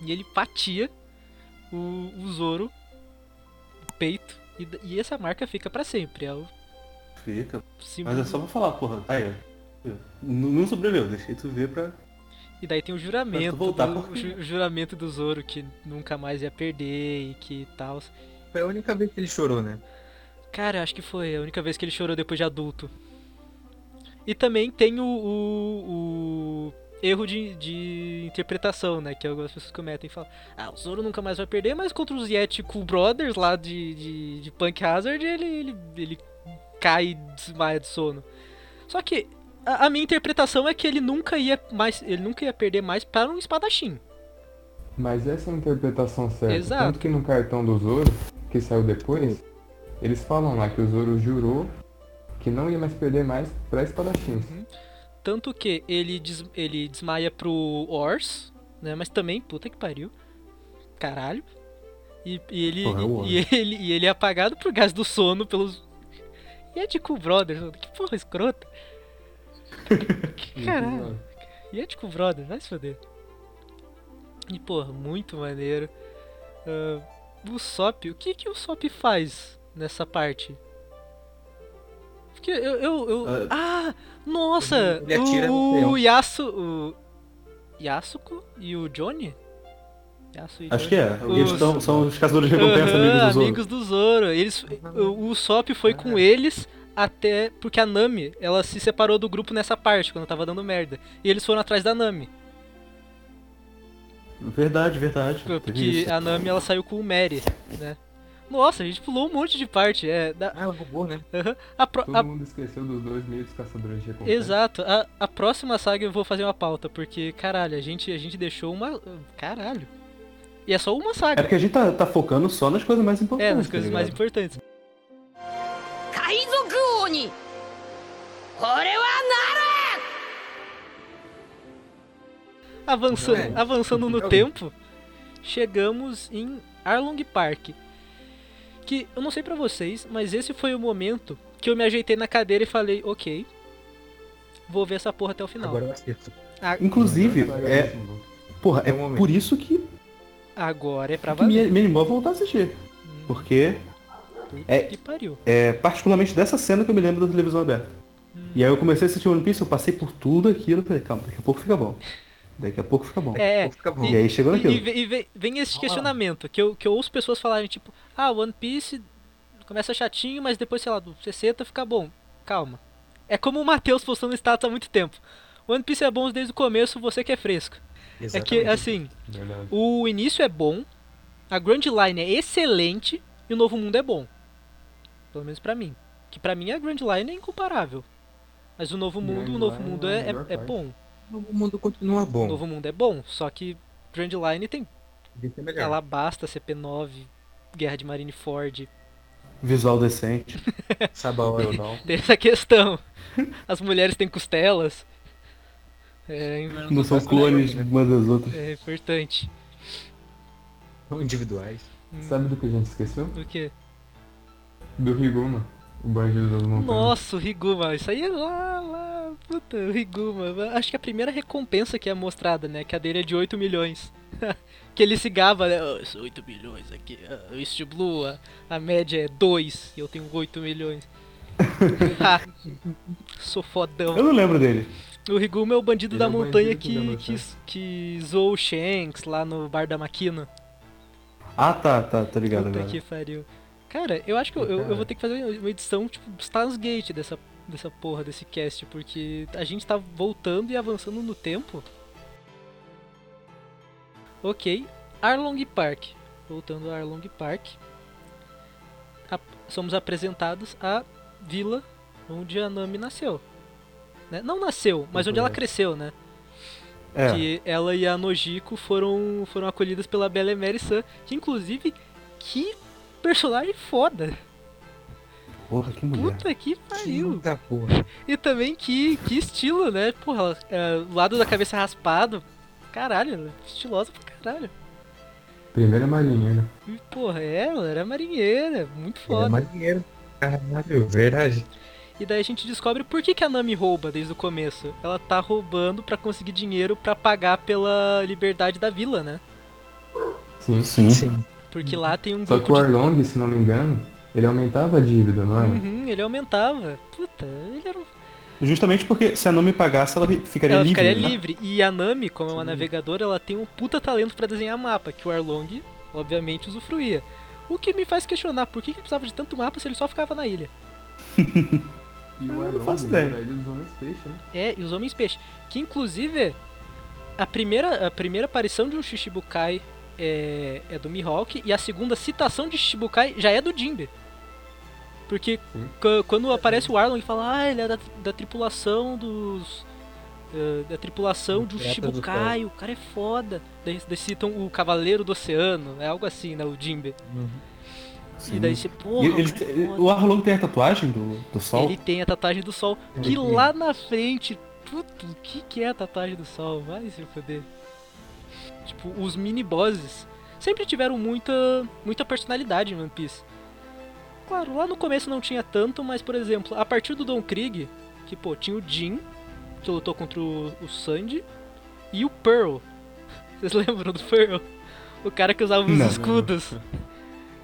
E ele fatia o, o Zoro, o peito. E, e essa marca fica pra sempre. É o Fica. símbolo. Mas é só pra falar, porra. Aí. Não não sobreviveu, deixei tu ver pra. E daí tem o juramento, voltar do, o juramento do Zoro que nunca mais ia perder e que tal. Foi a única vez que ele chorou, né? Cara, acho que foi a única vez que ele chorou depois de adulto. E também tem o, o- o erro de, de interpretação, né? Que algumas pessoas cometem e falam: Ah, o Zoro nunca mais vai perder, mas contra os Yeti Cool Brothers lá de, de, de Punk Hazard ele, ele, ele cai e desmaia de sono. Só que a, a minha interpretação é que ele nunca ia mais. Ele nunca ia perder mais para um espadachim. Mas essa é a interpretação certa. Exato. Tanto que no cartão do Zoro, que saiu depois, eles falam lá que o Zoro jurou que não ia mais perder mais pra espadachins. Tanto que ele, des- ele desmaia pro Ors, né? Mas também, puta que pariu. Caralho. E, e ele, Porra, é o e, ele, e ele é apagado por gás do sono pelos. E é de Cool Brothers, mano. que porra escrota. Que *laughs* caralho. E é de Cool Brothers, vai se foder. E porra, muito maneiro. Ah, o Sop, o que que o Sop faz nessa parte? Porque eu. eu, eu- ah, nossa! Ele atira o, o Yasu. O Yasuko e o Johnny? Yasu e Acho que é. Eles Os- tão- são os caçadores de recompensa, Aham, amigos do Zoro. amigos do Zoro. Eles, o, Sop foi com eles até porque a Nami, ela se separou do grupo nessa parte quando tava dando merda. E eles foram atrás da Nami, Verdade, verdade. Porque isso. a Nami ela saiu com o Mary, né? Nossa, a gente pulou um monte de parte. É, da, Ah, ela roubou, né? aham. a, pro- Todo a- mundo esqueceu dos dois meios caçadores de recompensa. exato. A, a próxima saga eu vou fazer uma pauta, porque caralho, a gente a gente deixou uma caralho. E é só uma saga. É porque a gente tá, tá focando só nas coisas mais importantes. É, nas coisas tá mais importantes. Kaizoku Oni! Avançando, é. avançando no é tempo, chegamos em Arlong Park. Que eu não sei para vocês, mas esse foi o momento que eu me ajeitei na cadeira e falei, ok, vou ver essa porra até o final. Agora eu acerto. Ah, Inclusive, é. Porra, é, é um por isso que Agora é pra me, valer. me animou a voltar a assistir. Porque é- Que pariu. é particularmente dessa cena que eu me lembro da televisão aberta. E aí eu comecei a assistir One Piece, eu passei por tudo aquilo, falei, calma, daqui a pouco fica bom. Daqui a pouco fica bom. É, Fica bom. E aí chegou E, naquilo. e e ve- vem esse questionamento, que eu, que eu ouço pessoas falarem, tipo, ah, One Piece começa chatinho, mas depois, sei lá, do 60 fica bom. Calma. É como o Matheus postando status há muito tempo. One Piece é bom desde o começo, você que é fresco. É que, Exatamente. assim, Verdade. o início é bom, a Grand Line é excelente e o Novo Mundo é bom. Pelo menos pra mim. Que pra mim a Grand Line é incomparável. Mas o Novo Mundo, Grand o Novo Line Mundo é é, é, é bom. O mundo continua O bom. Novo Mundo é bom, só que Grand Line tem ser melhor. Alabasta, CP9, Guerra de Marineford. Visual decente. *laughs* Sabaody. Tem essa questão. *laughs* As mulheres têm costelas. É, Não são clones umas das outras. é importante. São individuais. Sabe do que a gente esqueceu? O quê? Do Riguma, o bandido das montanhas. Nossa, o Riguma. Isso aí é lá, lá. Puta, o Riguma. Acho que a primeira recompensa que é mostrada, né? Que a dele é de 8 milhões. *laughs* que ele se gaba, né? Oh, são 8 milhões aqui. O East Blue, a, a média é 2 e eu tenho 8 milhões. *laughs* Sou fodão. Eu não lembro dele. O Riguma é o bandido Ele da é o montanha bandido da que, que, montanha. que zoou o Shanks lá no bar da Maquina. Ah, tá, tá, tá ligado Puta agora. que pariu. Cara, eu acho que eu, eu, eu vou ter que fazer uma edição, tipo, Stars Gate dessa, dessa porra, desse cast, porque a gente tá voltando e avançando no tempo. Ok, Arlong Park. Voltando a Arlong Park. A- somos apresentados à vila onde a Nami nasceu. Né? Não nasceu, mas onde ela Correto. cresceu, né? É, Que ela e a Nojiko foram, foram acolhidas pela Bella Mary Sun, que inclusive, que personagem foda. porra, que mulher. Puta que pariu. Da porra. E também que, que estilo, né? Porra, é, o lado da cabeça raspado. Caralho, é estilosa pra caralho. Primeira marinheira. E, porra, ela era marinheira, muito é foda. marinheiro. Caralho, verdade. E daí a gente descobre por que, que a Nami rouba desde o começo. Ela tá roubando pra conseguir dinheiro pra pagar pela liberdade da vila, né? Sim. Sim. Sim. Porque lá tem um Só que o de Arlong, se não me engano, ele aumentava a dívida, não é? Uhum, ele aumentava. Puta, ele era um... Justamente porque se a Nami pagasse, ela ficaria Ela livre. ficaria né? livre. E a Nami, como é uma navegadora, ela tem um puta talento pra desenhar mapa, que o Arlong, obviamente, usufruía. O que me faz questionar por que, que precisava de tanto mapa se ele só ficava na ilha. *laughs* E o ele dos homens peixe, né? É, e os Homens Peixe. Que inclusive, a primeira, a primeira aparição de um Shichibukai é, é do Mihawk, e a segunda citação de Shichibukai já é do Jinbe. Porque quando aparece o Arlong e fala, ah, ele é da, da tripulação dos. eh, da tripulação de um Shichibukai, o cara é foda. Daí, daí citam o Cavaleiro do Oceano, é algo assim, né? O Jinbe. Sim. E daí você, porra, ele- o cara foda. o Arlong tem a tatuagem do, do sol? Ele tem a tatuagem do sol. Que lá na frente. Puto, o que, que é a tatuagem do sol? Vai se foder. Tipo, os mini bosses sempre tiveram muita, muita personalidade em One Piece. Claro, lá no começo não tinha tanto, mas por exemplo, a partir do Don Krieg, que pô, tinha o Jin, que lutou contra o, o Sandy, e o Pearl. *laughs* Vocês lembram do Pearl? O cara que usava os Não. escudos. *laughs*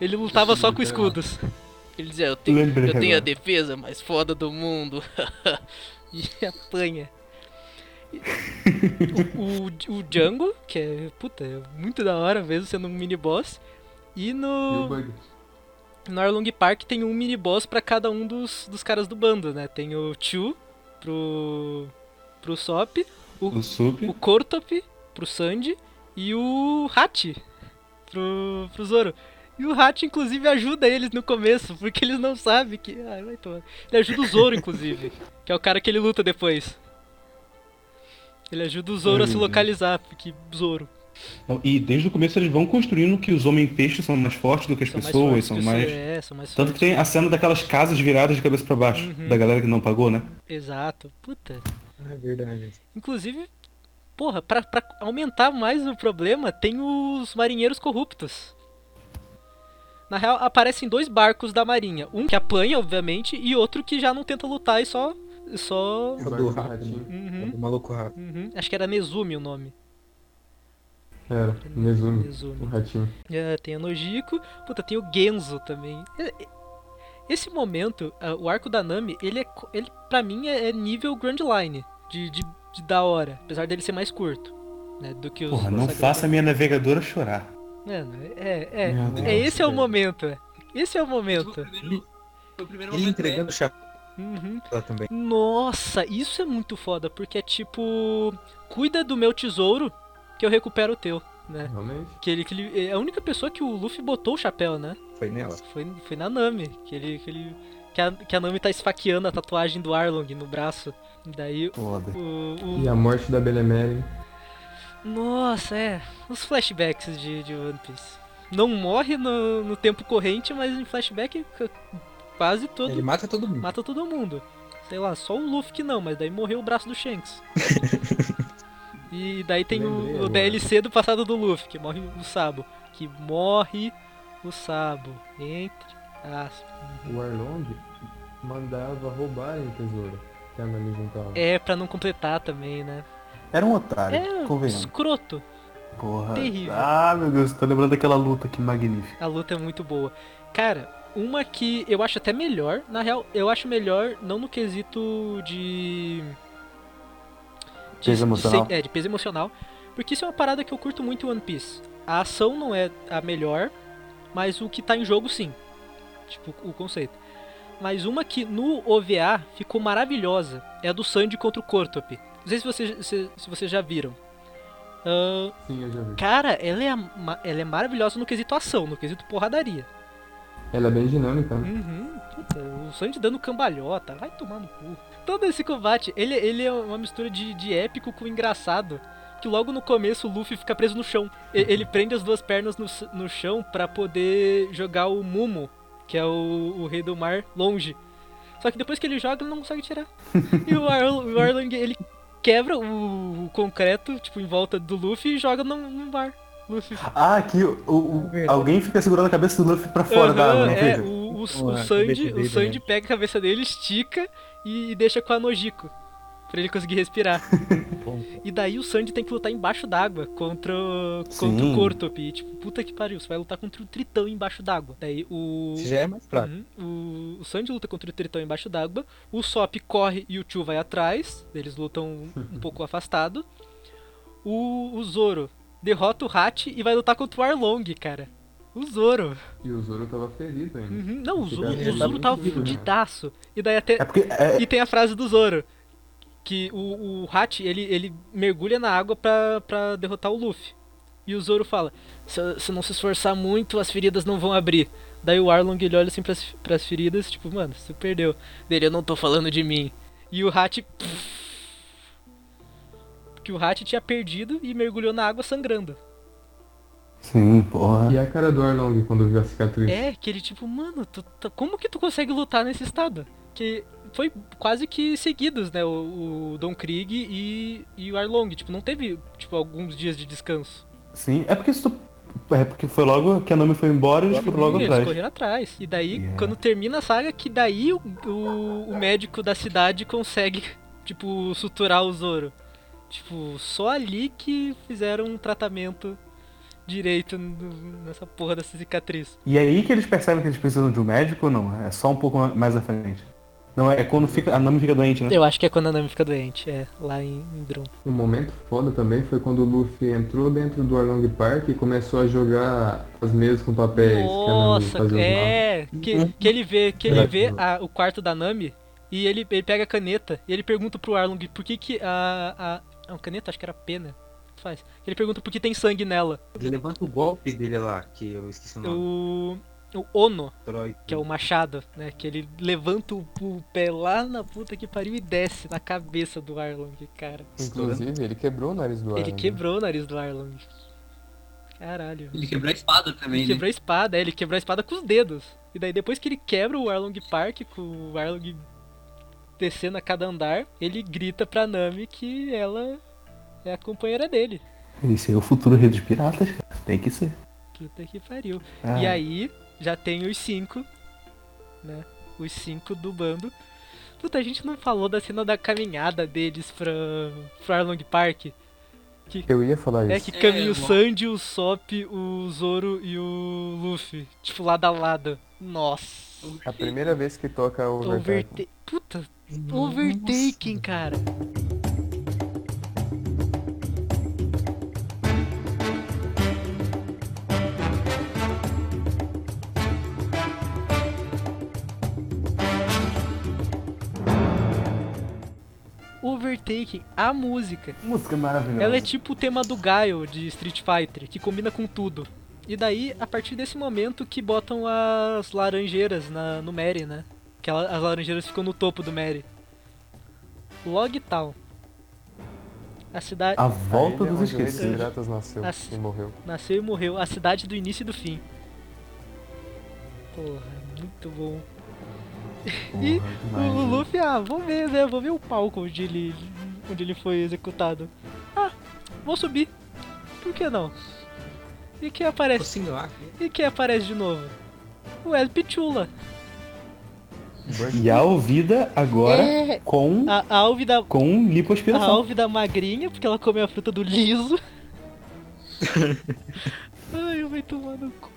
Ele lutava só com escudos. Ele dizia, eu tenho, Lembrei eu tenho a defesa mais foda do mundo. *laughs* e apanha. O, o, o Django, que é, puta, é muito da hora mesmo sendo um mini boss. E o no, no Arlong Park tem um mini boss pra cada um dos, dos caras do bando, né? Tem o Chu pro, pro Sop, O Sup. o Kortop pro Sandy e o Hachi pro, pro Zoro. E o Hachi, inclusive, ajuda eles no começo, porque eles não sabem que. Ah, vai tomar. Ele ajuda o Zoro, inclusive, *laughs* que é o cara que ele luta depois. Ele ajuda o Zoro a se Uhum. localizar, porque Zoro. E desde o começo eles vão construindo que os homens-peixes são mais fortes do que as São mais pessoas, fortes são que mais... É, são mais Tanto que tem a cena daquelas casas viradas de cabeça pra baixo, Uhum. da galera que não pagou, né? Exato. Puta. É verdade. Inclusive, porra, pra, pra aumentar mais o problema, tem os marinheiros corruptos. Na real, aparecem dois barcos da marinha. Um que apanha, obviamente, e outro que já não tenta lutar e só. só. É o do ratinho. ratinho. Uhum, O maluco rato. uhum. Acho que era Nezumi o nome. Era, Nezumi, Nezumi. o ratinho. É, tem a Nojiko, puta, tem o Genzo também. É, é, Esse momento, o arco da Nami, ele é. Ele, pra mim, é é nível Grand Line. De, de, de da hora. Apesar dele ser mais curto. Né, do que os. Porra, não faça a minha navegadora chorar. Mano, é, é, é, esse é o momento. é. Esse é o Foi momento. o primeiro, foi o primeiro Ele momento entregando o chapéu Uhum. também. Nossa, isso é muito foda, porque é tipo. Cuida do meu tesouro que eu recupero o teu, né? Realmente. Que ele, que ele, é a única pessoa que o Luffy botou o chapéu, né? Foi nela. Foi, foi na Nami, que ele. Que, ele que, a, que a Nami tá esfaqueando a tatuagem do Arlong no braço. Daí Foda. o. o- E a morte da Belemere. Nossa, é. Os flashbacks de, de One Piece. Não morre no, no tempo corrente, mas em flashback quase todo. Ele mata todo mundo. Mata todo mundo. Sei lá, só o Luffy que não, mas daí morreu o braço do Shanks. *laughs* e daí tem Lembrei o, o. DLC do passado do Luffy, que morre o Sabo. Que morre o Sabo. Entre aspas. O Arlong mandava roubarem o tesouro que a Nami juntava. É pra não completar também, né? Era um otário, É, convenhamos. escroto. Porra. terrível. Ah, meu Deus, tô lembrando daquela luta que magnífica. A luta é muito boa. Cara, uma que eu acho até melhor, na real, eu acho melhor não no quesito de. de- Peso de emocional. ser- é, de peso emocional. Porque isso é uma parada que eu curto muito em One Piece. A ação não é a melhor, Mas o que tá em jogo, sim. Tipo, o conceito. Mas uma que no OVA ficou maravilhosa é a do Sandy contra o Cortop. Não sei se vocês, se, se vocês já viram. Ahn, Sim, eu já vi. cara, ela é, ela é maravilhosa no quesito ação, no quesito porradaria. Ela é bem dinâmica, né? Uhum, puta, o Sandy dando cambalhota, vai tomar no cu. Todo esse combate, ele, ele é uma mistura de, de épico com engraçado. Que logo no começo o Luffy fica preso no chão. E- Ele prende as duas pernas no, no chão pra poder jogar o Mumo, que é o, o rei do mar, longe. Só que depois que ele joga, ele não consegue tirar. *laughs* E o, o Arlong, ele quebra o, o concreto, tipo, em volta do Luffy e joga no, no mar. Luffy Ah, aqui o, o- alguém fica segurando a cabeça do Luffy pra fora da Aham, água, não é, o, o, o Sandy, o Sandy né? pega a cabeça dele, estica e, e deixa com a Nojiko. Pra ele conseguir respirar. *laughs* e daí o Sandy tem que lutar embaixo d'água contra, o- contra o. Cortop. E, tipo, puta que pariu, você vai lutar contra o Tritão embaixo d'água. Daí o. Isso já é mais fraco. Uhum. O, o Sandy luta contra o Tritão embaixo d'água. O Sop corre e o Tio vai atrás. Eles lutam um, pouco *laughs* afastado. O, o Zoro derrota o Hat e vai lutar contra o Arlong, cara. O Zoro. E o Zoro tava ferido ainda. Uhum. Não, o Zoro, o Zoro tava né? fudidaço. E daí até. É porque é, E tem a frase do Zoro. Que o, o Hat, ele, ele mergulha na água pra, pra derrotar o Luffy. E o Zoro fala, se, se não se esforçar muito, as feridas não vão abrir. Daí o Arlong, ele olha assim pras, pras feridas, tipo, mano, você perdeu. Dele, eu não tô falando de mim. E o Hat... Que o Hat tinha perdido e mergulhou na água sangrando. Sim, porra. E a cara do Arlong quando viu a cicatriz? É, que ele tipo, mano, tu, tá- como que tu consegue lutar nesse estado? Que foi quase que seguidos, né? O, o Don Krieg e, e o Arlong. Tipo, não teve, tipo, alguns dias de descanso. Sim, é porque se tu... É porque foi logo que a Nami foi embora e eles foram logo eles atrás. correram atrás. E daí, Yeah. quando termina a saga, que daí o, o, o médico da cidade consegue, *laughs* tipo, suturar o Zoro. Tipo, só ali que fizeram um tratamento direito nessa porra dessa cicatriz. E é aí que eles percebem que eles precisam de um médico ou não? É só um pouco mais à frente. Não, é quando fica, a Nami fica doente, né? Eu acho que é quando a Nami fica doente, é, lá em, em Drum. Um momento foda também foi quando o Luffy entrou dentro do Arlong Park e começou a jogar as mesas com papéis que a Nami Nossa, mapas. é. Que, que ele vê, que ele vê a- o quarto da Nami e ele, ele pega a caneta e ele pergunta pro Arlong por que que a. a não, caneta, acho que era pena. Faz. Ele pergunta por que tem sangue nela. Ele levanta o golpe dele lá, que eu esqueci o nome. O. O Ono, Troy. que é o machado, né? Que ele levanta o, o pé lá na puta que pariu e desce na cabeça do Arlong, cara. Inclusive, ele quebrou o nariz do Ele Arlong. quebrou o nariz do Arlong. Caralho. Ele quebrou a espada também, Ele né? quebrou a espada, é, ele quebrou a espada com os dedos. E daí depois que ele quebra o Arlong Park, com o Arlong descendo a cada andar, ele grita pra Nami que ela é a companheira dele. Esse é o futuro rei dos piratas, cara. Tem que ser. Puta que pariu. Ah, E aí já tem os cinco, né? Os cinco do bando. Puta, a gente não falou da cena da caminhada deles pra, pro Arlong Park. Eu ia falar É isso. que caminha o Sandy, o Sop, o Zoro e o Luffy. Tipo, lado a lado. Nossa. A primeira vez que toca o overtime. Overte... Puta, overtaking, cara. Overtaking, a música. Música maravilhosa. Ela é tipo o tema do Gaio de Street Fighter, que combina com tudo. E daí, a partir desse momento que botam as laranjeiras na, no Mary, né? Que ela- as laranjeiras ficam no topo do Mary. Logtown. A cidade A volta Aí dos esquecidos. Piratas nasceu As- e morreu. nasceu e morreu. A cidade do início e do fim. Porra, muito bom. E Porra, O, demais, o né? Luffy, ah, vou ver, né? Vou ver o palco onde ele, onde ele foi executado. Ah, vou subir. Por que não? E quem aparece? E quem aparece de novo? O El Pichula. E a Alvida agora É. com, A, a Alve da. com A lipoaspiração. Alve da magrinha, porque ela come a fruta do liso. *laughs* Ai, eu vou tomar no cu.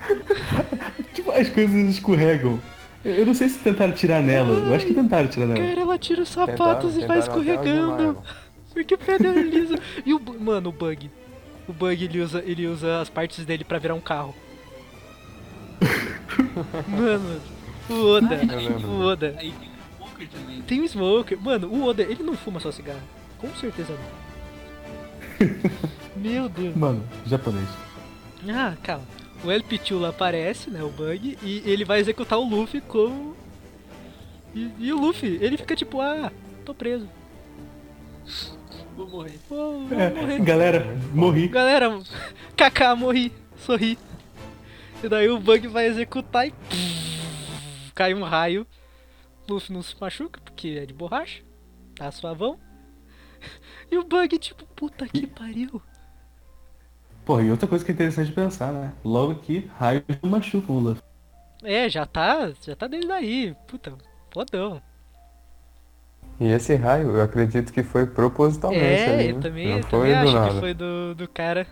*laughs* Tipo, as coisas escorregam. Eu eu não sei se tentaram tirar nela. Eu acho que tentaram tirar nela. Cara, ela tira os sapatos e vai escorregando. Porque o liso. E o mano, o Bug. O Bug ele usa, ele usa as partes dele pra virar um carro. *laughs* Mano, o Oda. O Oda. Aí tem o Smoker também. Tem o Smoker. Mano, o Oda, ele não fuma só cigarro. Com certeza não. *laughs* Meu Deus. Mano, japonês. Ah, calma. O LP2 lá aparece, né, o Bug, e ele vai executar o Luffy com... E, e o Luffy, ele fica tipo, ah, tô preso. Vou morrer. Vou, vou É, morrer. galera, morri. Galera, Kaká, morri, sorri. E daí o Bug vai executar e... *laughs* Cai um raio. Luffy não se machuca, porque é de borracha. Tá suavão. *laughs* E o Bug, tipo, puta que pariu. Pô, e outra coisa que é interessante pensar, né? Logo aqui, raios não machucam o Luffy. É, já tá, já tá desde aí. Puta, fodão. E esse raio, eu acredito que foi propositalmente É, ali, eu né? também, Não eu foi também do acho nada. que foi do, do cara.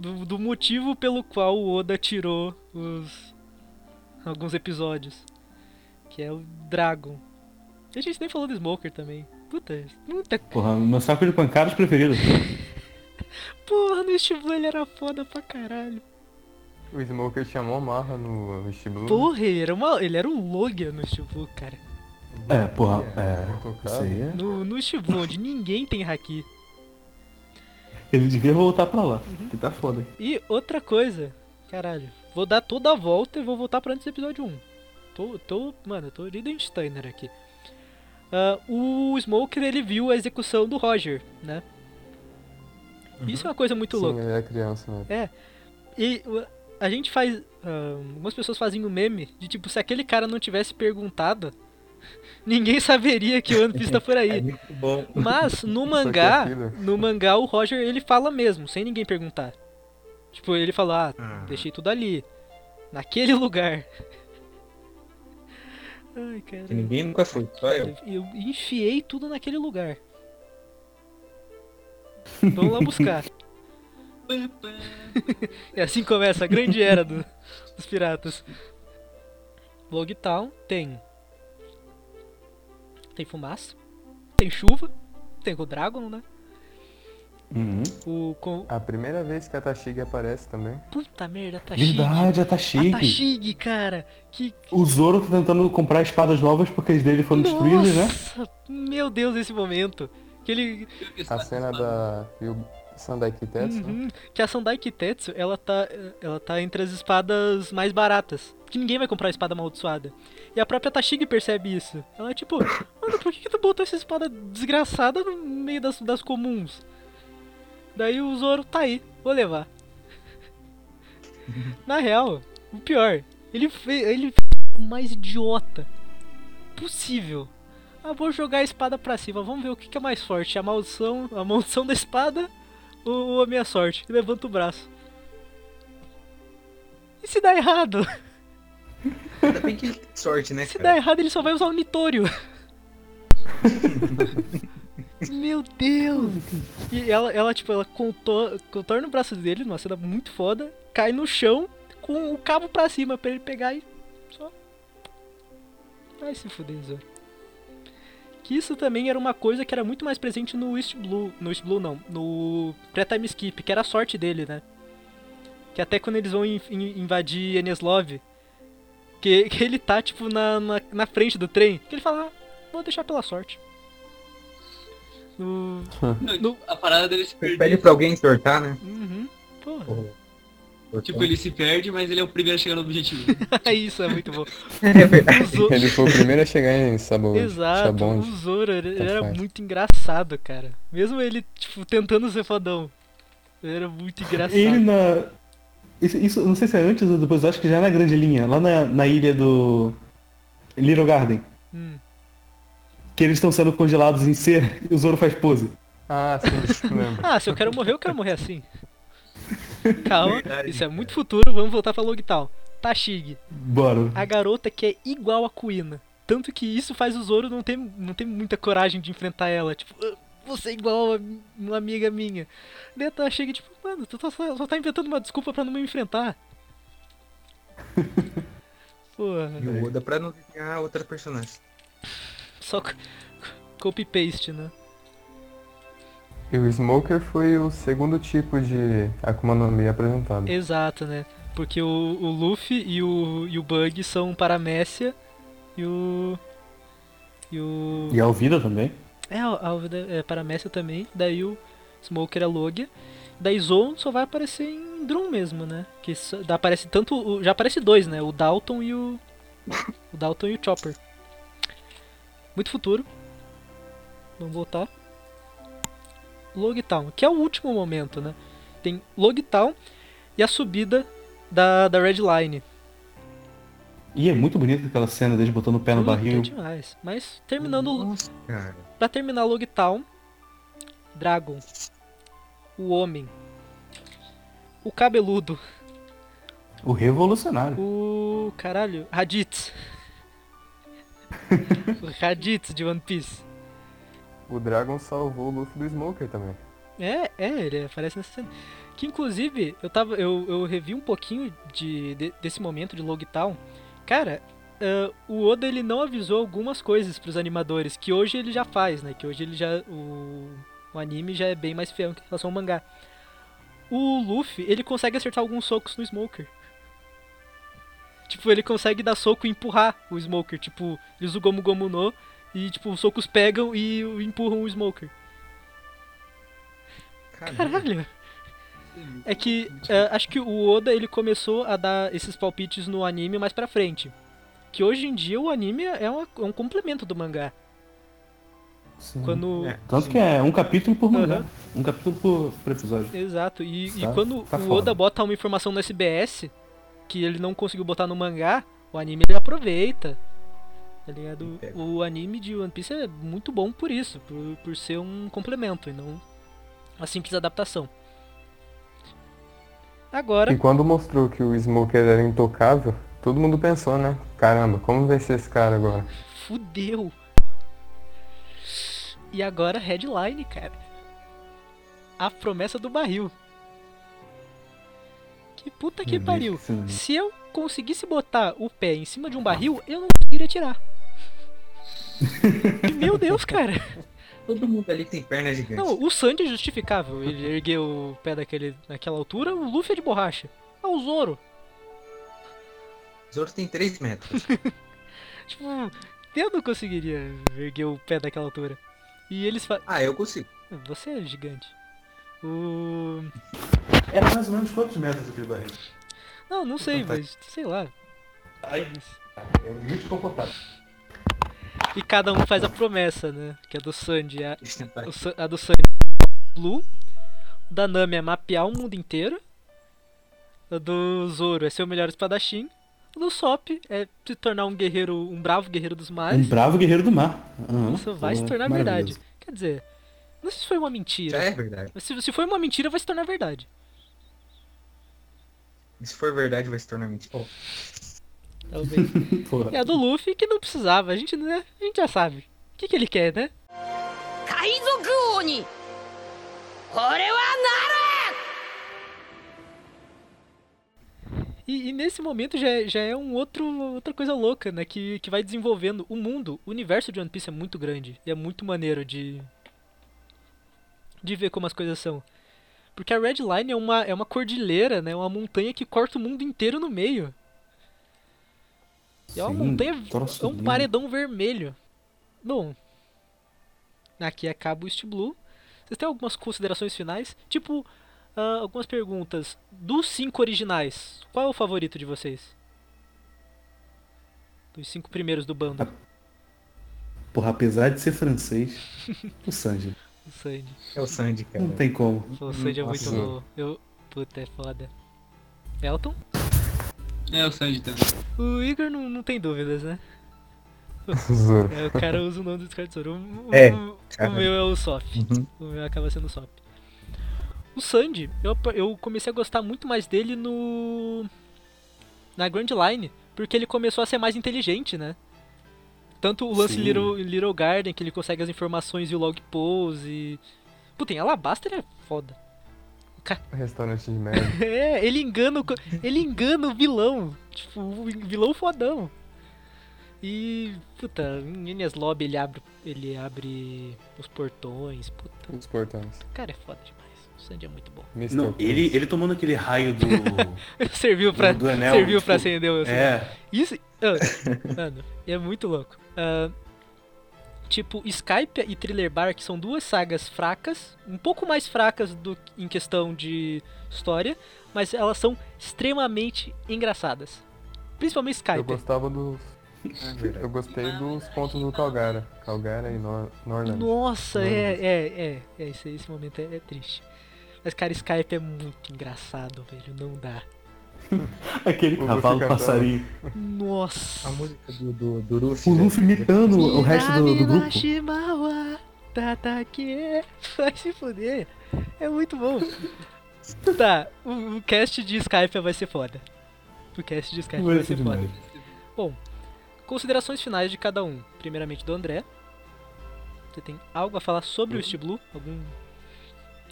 Do, do motivo pelo qual o Oda tirou os. alguns episódios. Que é o Dragon. E a gente nem falou do Smoker também. Puta, puta. Porra, meu saco de pancadas preferido. *laughs* Porra, no Blue ele era foda pra caralho. O Smoker tinha mó marra no Blue. Porra, ele era, uma, ele era um Logia no Blue, cara. É, porra, é. Isso aí é. No, no Blue, onde ninguém tem Haki. Ele devia voltar pra lá. Que tá foda. E outra coisa, caralho, vou dar toda a volta e vou voltar pra antes do episódio 1. Tô, tô, mano, tô Steiner aqui. Ah, o Smoker, ele viu a execução do Roger, né? Isso é uma coisa muito Sim, louca. ele era criança, né? E uh, a gente faz. ah, algumas pessoas fazem um meme de tipo, se aquele cara não tivesse perguntado, *laughs* ninguém saberia que o One Piece tá por *laughs* É aí. muito bom. Mas no mangá, é filler. no mangá o Roger ele fala mesmo, sem ninguém perguntar. Tipo, ele fala, ah, Ah. deixei tudo ali. Naquele *laughs* lugar. Ai, cara. Ninguém nunca foi, só eu. Eu enfiei tudo naquele lugar. Vamos lá buscar. E *laughs* assim começa a grande era do- dos piratas. Logtown tem. Tem fumaça. Tem chuva. Tem o Dragon, né? Uhum. O. Com... A primeira vez que a Tashigi aparece também. Puta merda, Tashigi. Verdade, a A Tashigi. Tashigi, cara. Que. O Zoro tá tentando comprar espadas novas porque as dele foram destruídas, né? Nossa, meu Deus, esse momento. Que ele. A cena da Sandai Kitetsu, né? Uhum. Que a Sandai Kitetsu, ela tá, ela tá entre as espadas mais baratas. Que ninguém vai comprar a espada amaldiçoada. E a própria Tashigi percebe isso. Ela é tipo, mano, por que, que tu botou essa espada desgraçada no meio das, das comuns? Daí o Zoro tá aí, vou levar. *laughs* Na real, o pior, ele fez, ele fez o mais idiota possível. Ah, vou jogar a espada pra cima, vamos ver o que, que é mais forte, a maldição, a maldição da espada ou a minha sorte. Levanta o braço. E se dá errado? Ainda bem que ele tem sorte, né, Se dá cara? errado, ele só vai usar o Nitório. *laughs* Meu Deus! E ela, ela tipo, ela contor- contorna o braço dele numa cena muito foda, cai no chão com o cabo pra cima pra ele pegar e só. Vai se fuder, Zoro. Que isso também era uma coisa que era muito mais presente no East Blue. No East Blue não, no pré-time skip, que era a sorte dele, né? Que até quando eles vão in- in- invadir Eneslov, que, *laughs* que ele tá, tipo, na, na, na frente do trem. Que ele fala, ah, vou deixar pela sorte. No... Não, No- A parada dele se Pede perder. pra alguém sortar, né? Uhum. Porra. Sortar. Tipo, ele se perde, mas ele é o primeiro a chegar no objetivo. *laughs* Isso é muito bom. *laughs* É verdade. O Zo- Ele foi o primeiro a chegar em Sabo... *laughs* Exato, Shabond. o Zoro ele, era faz. muito engraçado, cara. Mesmo ele, tipo, tentando ser fodão. Ele era muito engraçado. Ele na. Isso, isso, não sei se é antes ou depois, eu acho que já é na grande linha, lá na, na ilha do. Little Garden. Hum. Que eles estão sendo congelados em cera e o Zoro faz pose. Ah, sim, lembro. Ah, se eu quero morrer, eu quero morrer assim. *laughs* Calma, Verdade, isso é muito futuro, vamos voltar pra Logtown. Tashig, Bora. a garota que é igual a Kuina. Tanto que isso faz o Zoro não ter, não ter muita coragem de enfrentar ela. Tipo, "Ah, você é igual a uma amiga minha. Daí a Tashig, tipo, mano, tu tá- só, só tá inventando uma desculpa pra não me enfrentar. *laughs* Porra, E o Oda pra não desenhar outra personagem. só co- copy-paste, né? E o Smoker foi o segundo tipo de Akuma no Mi apresentado. Exato, né? Porque o, o Luffy e o, e o Bug são Paramécia e o. E o. E a Alvida também. É, a Alvida é Paramécia também. Daí o Smoker é Logia. Daí Zoan só vai aparecer em Drum mesmo, né? Que só- dá- aparece tanto. o- Já aparece dois, né? O Dalton e o. O Dalton e o Chopper. Muito futuro. Vamos voltar. Logtown, que é o último momento, né? Tem Logtown e a subida da, da Red Line. E é muito bonita aquela cena deles botando o pé no Puta, barril. demais. Mas terminando Nossa, cara. Pra terminar Logtown, Dragon, o Homem, o Cabeludo, O revolucionário. o. caralho, Raditz. *laughs* o Raditz de One Piece. O Dragon salvou o Luffy do Smoker também. É, é, ele aparece nessa cena. Que inclusive, eu tava. Eu, eu revi um pouquinho de, de- desse momento de Logtown. Cara, ah, o Oda ele não avisou algumas coisas pros animadores, que hoje ele já faz, né? Que hoje ele já. O, o anime já é bem mais fiel em relação ao mangá. O Luffy, ele consegue acertar alguns socos no Smoker. Tipo, ele consegue dar soco e empurrar o Smoker. Tipo, ele usa o Gomu Gomu no e, tipo, os socos pegam e empurram o Smoker. Caralho! É que é, acho que o Oda ele começou a dar esses palpites no anime mais pra frente. Que hoje em dia o anime é, uma- é um complemento do mangá. Sim. Quando. É. Tanto que é um capítulo por mangá. Aham. Um capítulo por, por episódio. Exato. E, e Tá- quando tá o foda. Oda bota uma informação no SBS que ele não conseguiu botar no mangá, o anime ele aproveita. Tá ligado? O anime de One Piece é muito bom por isso, por, por ser um complemento e não uma simples adaptação. Agora. E quando mostrou que o Smoker era intocável, todo mundo pensou, né? Caramba, como vai ser esse cara agora? Fudeu. E agora headline, cara. A promessa do barril. Que puta que pariu. Se eu conseguisse botar o pé em cima de um barril, eu não conseguiria tirar. *laughs* Meu Deus, cara. Todo mundo ali tem perna gigante. Não, o Sandy é justificável. Ele ergueu o pé daquele, naquela altura, o Luffy é de borracha. Ah, o Zoro. Os outros têm 3 metros. *laughs* Tipo, eu não conseguiria erguer o pé daquela altura. E eles falam. Ah, eu consigo. Você é gigante. O. Era mais ou menos quantos metros aquele barril? Não, não sei, mas sei lá. É muito confortável. E cada um faz a promessa, né? Que é do Sandy. A, a do Sandy é Blue. O da Nami é mapear o mundo inteiro. O do Zoro é ser o melhor espadachim. O do Sop é se tornar um guerreiro, um bravo guerreiro dos Um mares. bravo guerreiro do mar. Aham, Isso vai se pô, tornar verdade. Quer dizer, não sei se foi uma mentira. é verdade. Mas se, se foi uma mentira, vai se tornar verdade. Se for verdade, vai se tornar mentira. Oh, talvez. *laughs* e é, a do Luffy que não precisava, a gente, né? A gente já sabe. O que, que ele quer, né? Kaizoku Oni! E, e nesse momento já, já é um outro, outra coisa louca, né? Que, que vai desenvolvendo o mundo. O universo de One Piece é muito grande. E é muito maneiro de. de ver como as coisas são. Porque a Red Line é uma, é uma cordilheira, né? Uma montanha que corta o mundo inteiro no meio. E é uma Sim, montanha. É um lindo. paredão vermelho. Bom. Aqui acaba o East Blue. Vocês têm algumas considerações finais? Tipo, ah, algumas perguntas. Dos cinco originais, qual é o favorito de vocês? Dos cinco primeiros do bando. Porra, apesar de ser francês, *laughs* o Sanji. O Sandy. é o Sandy, cara. Não tem como. O Sandy é muito. Eu... Puta, é foda. Elton? É o Sanji também. O Igor não, não tem dúvidas, né? Zoro. É, o cara usa o nome do Discord Zoro. O, É, o meu é o Sop. Uhum. O meu acaba sendo o Sop. O Sandy, eu, eu comecei a gostar muito mais dele no. Na Grand Line, porque ele começou a ser mais inteligente, né? Tanto o lance Sim. Little, Little Garden, que ele consegue as informações e o log pose. Puta, em Alabasta ele é foda. Restaurante de merda. *laughs* É, ele engana o, ele engana o vilão. Tipo, o vilão fodão. E, puta, em Enies Lobby ele abre, ele abre os portões. Puta, Os portões. o cara é foda demais. O Sandy é muito bom. Mr. Não, ele, ele tomando aquele raio do. *laughs* serviu pra, do, do Enel. serviu pra tipo, acender o... É, Isso. ah, mano, é muito louco. Ah, tipo, Skype e Thriller Bark são duas sagas fracas, um pouco mais fracas do em questão de história, mas elas são extremamente engraçadas. Principalmente Eu Skype. gostava dos. Eu gostei dos pontos do Calgara. Calgara e Nor Norland. Nossa, Não. é, é, é, é esse, esse momento é, é triste. Mas, cara, Skype é muito engraçado, velho. Não dá. *laughs* aquele O cavalo Luffy passarinho. Nossa. A música do, do, do Luffy. O velho. Luffy imitando o resto do, do grupo. Tatake. *laughs* Vai se fuder. É muito bom. Tá, o, o cast de Skype vai ser foda. O cast de Skype vai, Vai ser ser foda. Bom, considerações finais de cada um. Primeiramente do André. Você tem algo a falar sobre o East Blue? Algum,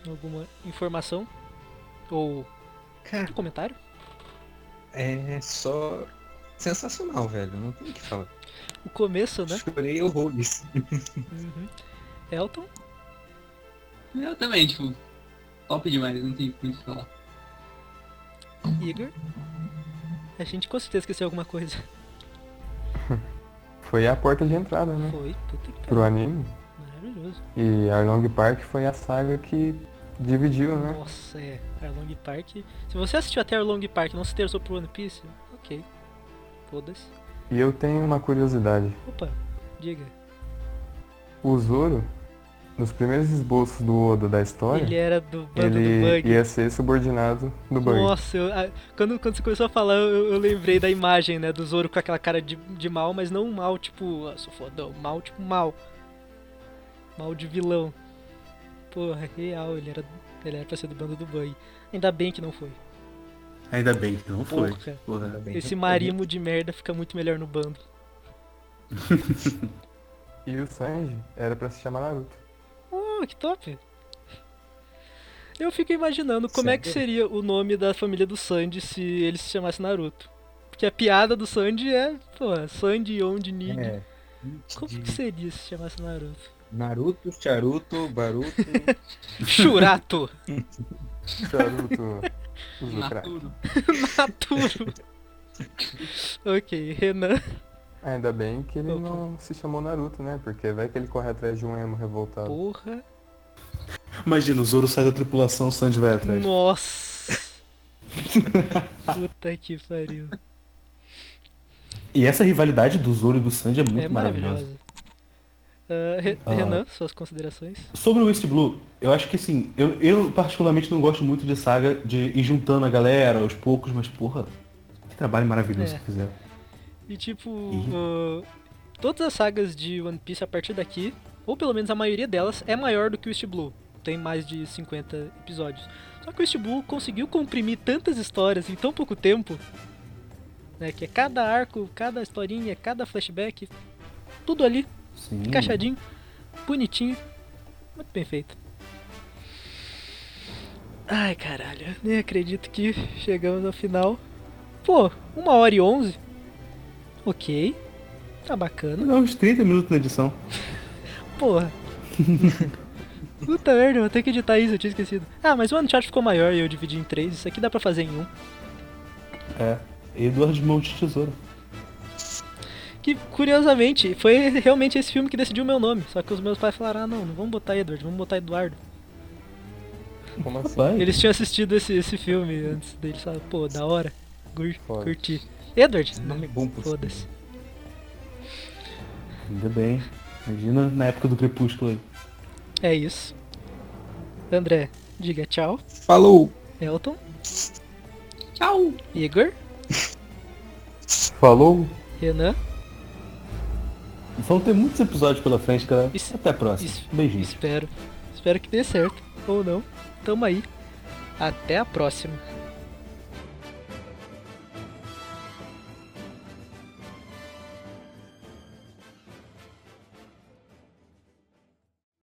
alguma informação? Ou Cara, comentário? É só sensacional, velho. Não tem o que falar. O começo, né? Chorei horrores. Uhum. Elton? Eu também, tipo, top demais, não tem muito o que falar. Igor? A gente com certeza esqueceu alguma coisa. *laughs* Foi a porta de entrada, né? Foi, puta que Pro pariu. anime. Maravilhoso. E Arlong Park foi a saga que dividiu, né? Nossa, é. Arlong Park. Se você assistiu até Arlong Park e não se interessou por One Piece, ok. Foda-se. E eu tenho uma curiosidade. Opa, diga. O Zoro, nos primeiros esboços do Oda da história, Ele era do bando do ele Bug. ia ser subordinado do Bug. Nossa, eu- a- quando, quando você começou a falar, eu, eu lembrei da imagem, né, do Zoro com aquela cara de, de mal, mas não um mal tipo, ah, sou fodão, mal tipo mal. Mal de vilão. Porra, real, ele era, ele era pra ser do bando do Bug. Ainda bem que não foi. Ainda bem que não foi. Porra, esse marimo de merda fica muito melhor no bando. *laughs* E o Sanji era pra se chamar Naruto. Oh, que top! Eu fico imaginando como é que Sério? seria o nome da família do Sandy se ele se chamasse Naruto. Porque a piada do Sandy é, porra, Sandy, onde, Nig. É. Como que seria se chamasse Naruto? Naruto, Charuto, Baruto. *laughs* Churato! Naturo. Naturo! ok, Renan. Ainda bem que ele Opa. não se chamou Naruto, né? Porque vai que ele corre atrás de um emo revoltado. Porra. Imagina, o Zoro sai da tripulação, o Sanji vai atrás. Nossa! Puta que pariu. E essa rivalidade do Zoro e do Sanji é muito É maravilhosa. maravilhosa. Ah. Renan, suas considerações? Sobre o East Blue, eu acho que assim, eu, eu particularmente não gosto muito de saga de ir juntando a galera aos poucos, mas porra, que trabalho maravilhoso É. que fizeram. E tipo, ah, todas as sagas de One Piece a partir daqui, ou pelo menos a maioria delas, é maior do que o East Blue. Tem mais de 50 episódios. Só que o East Blue conseguiu comprimir tantas histórias em tão pouco tempo, né? Que é cada arco, cada historinha, cada flashback, tudo ali, Sim. encaixadinho, bonitinho, muito bem feito. Ai caralho, nem acredito que chegamos ao final. Pô, uma hora e onze. Ok. Tá bacana. Dá uns 30 minutos na edição. *laughs* Porra. *laughs* Puta merda, vou ter que editar isso, eu tinha esquecido. Ah, mas o Uncharted ficou maior e eu dividi em três. Isso aqui dá pra fazer em um. É. Eduardo de Mão de Tesoura. Que, curiosamente, foi realmente esse filme que decidiu o meu nome. Só que os meus pais falaram, ah não, não vamos botar Edward, vamos botar Eduardo. Como assim? Eles tinham assistido esse, esse filme antes deles, falaram, pô, da hora. Cur- Foda. curti. Edward? Nome bom Foda-se. ainda bem. Imagina na época do Crepúsculo aí. É isso. André, diga tchau. Falou! Elton, Tchau! Igor, Falou? Renan. Vão ter muitos episódios pela frente, cara. Isso- Até a próxima. isso- Beijinho. Espero. Espero que dê certo. Ou não. Tamo aí. Até a próxima.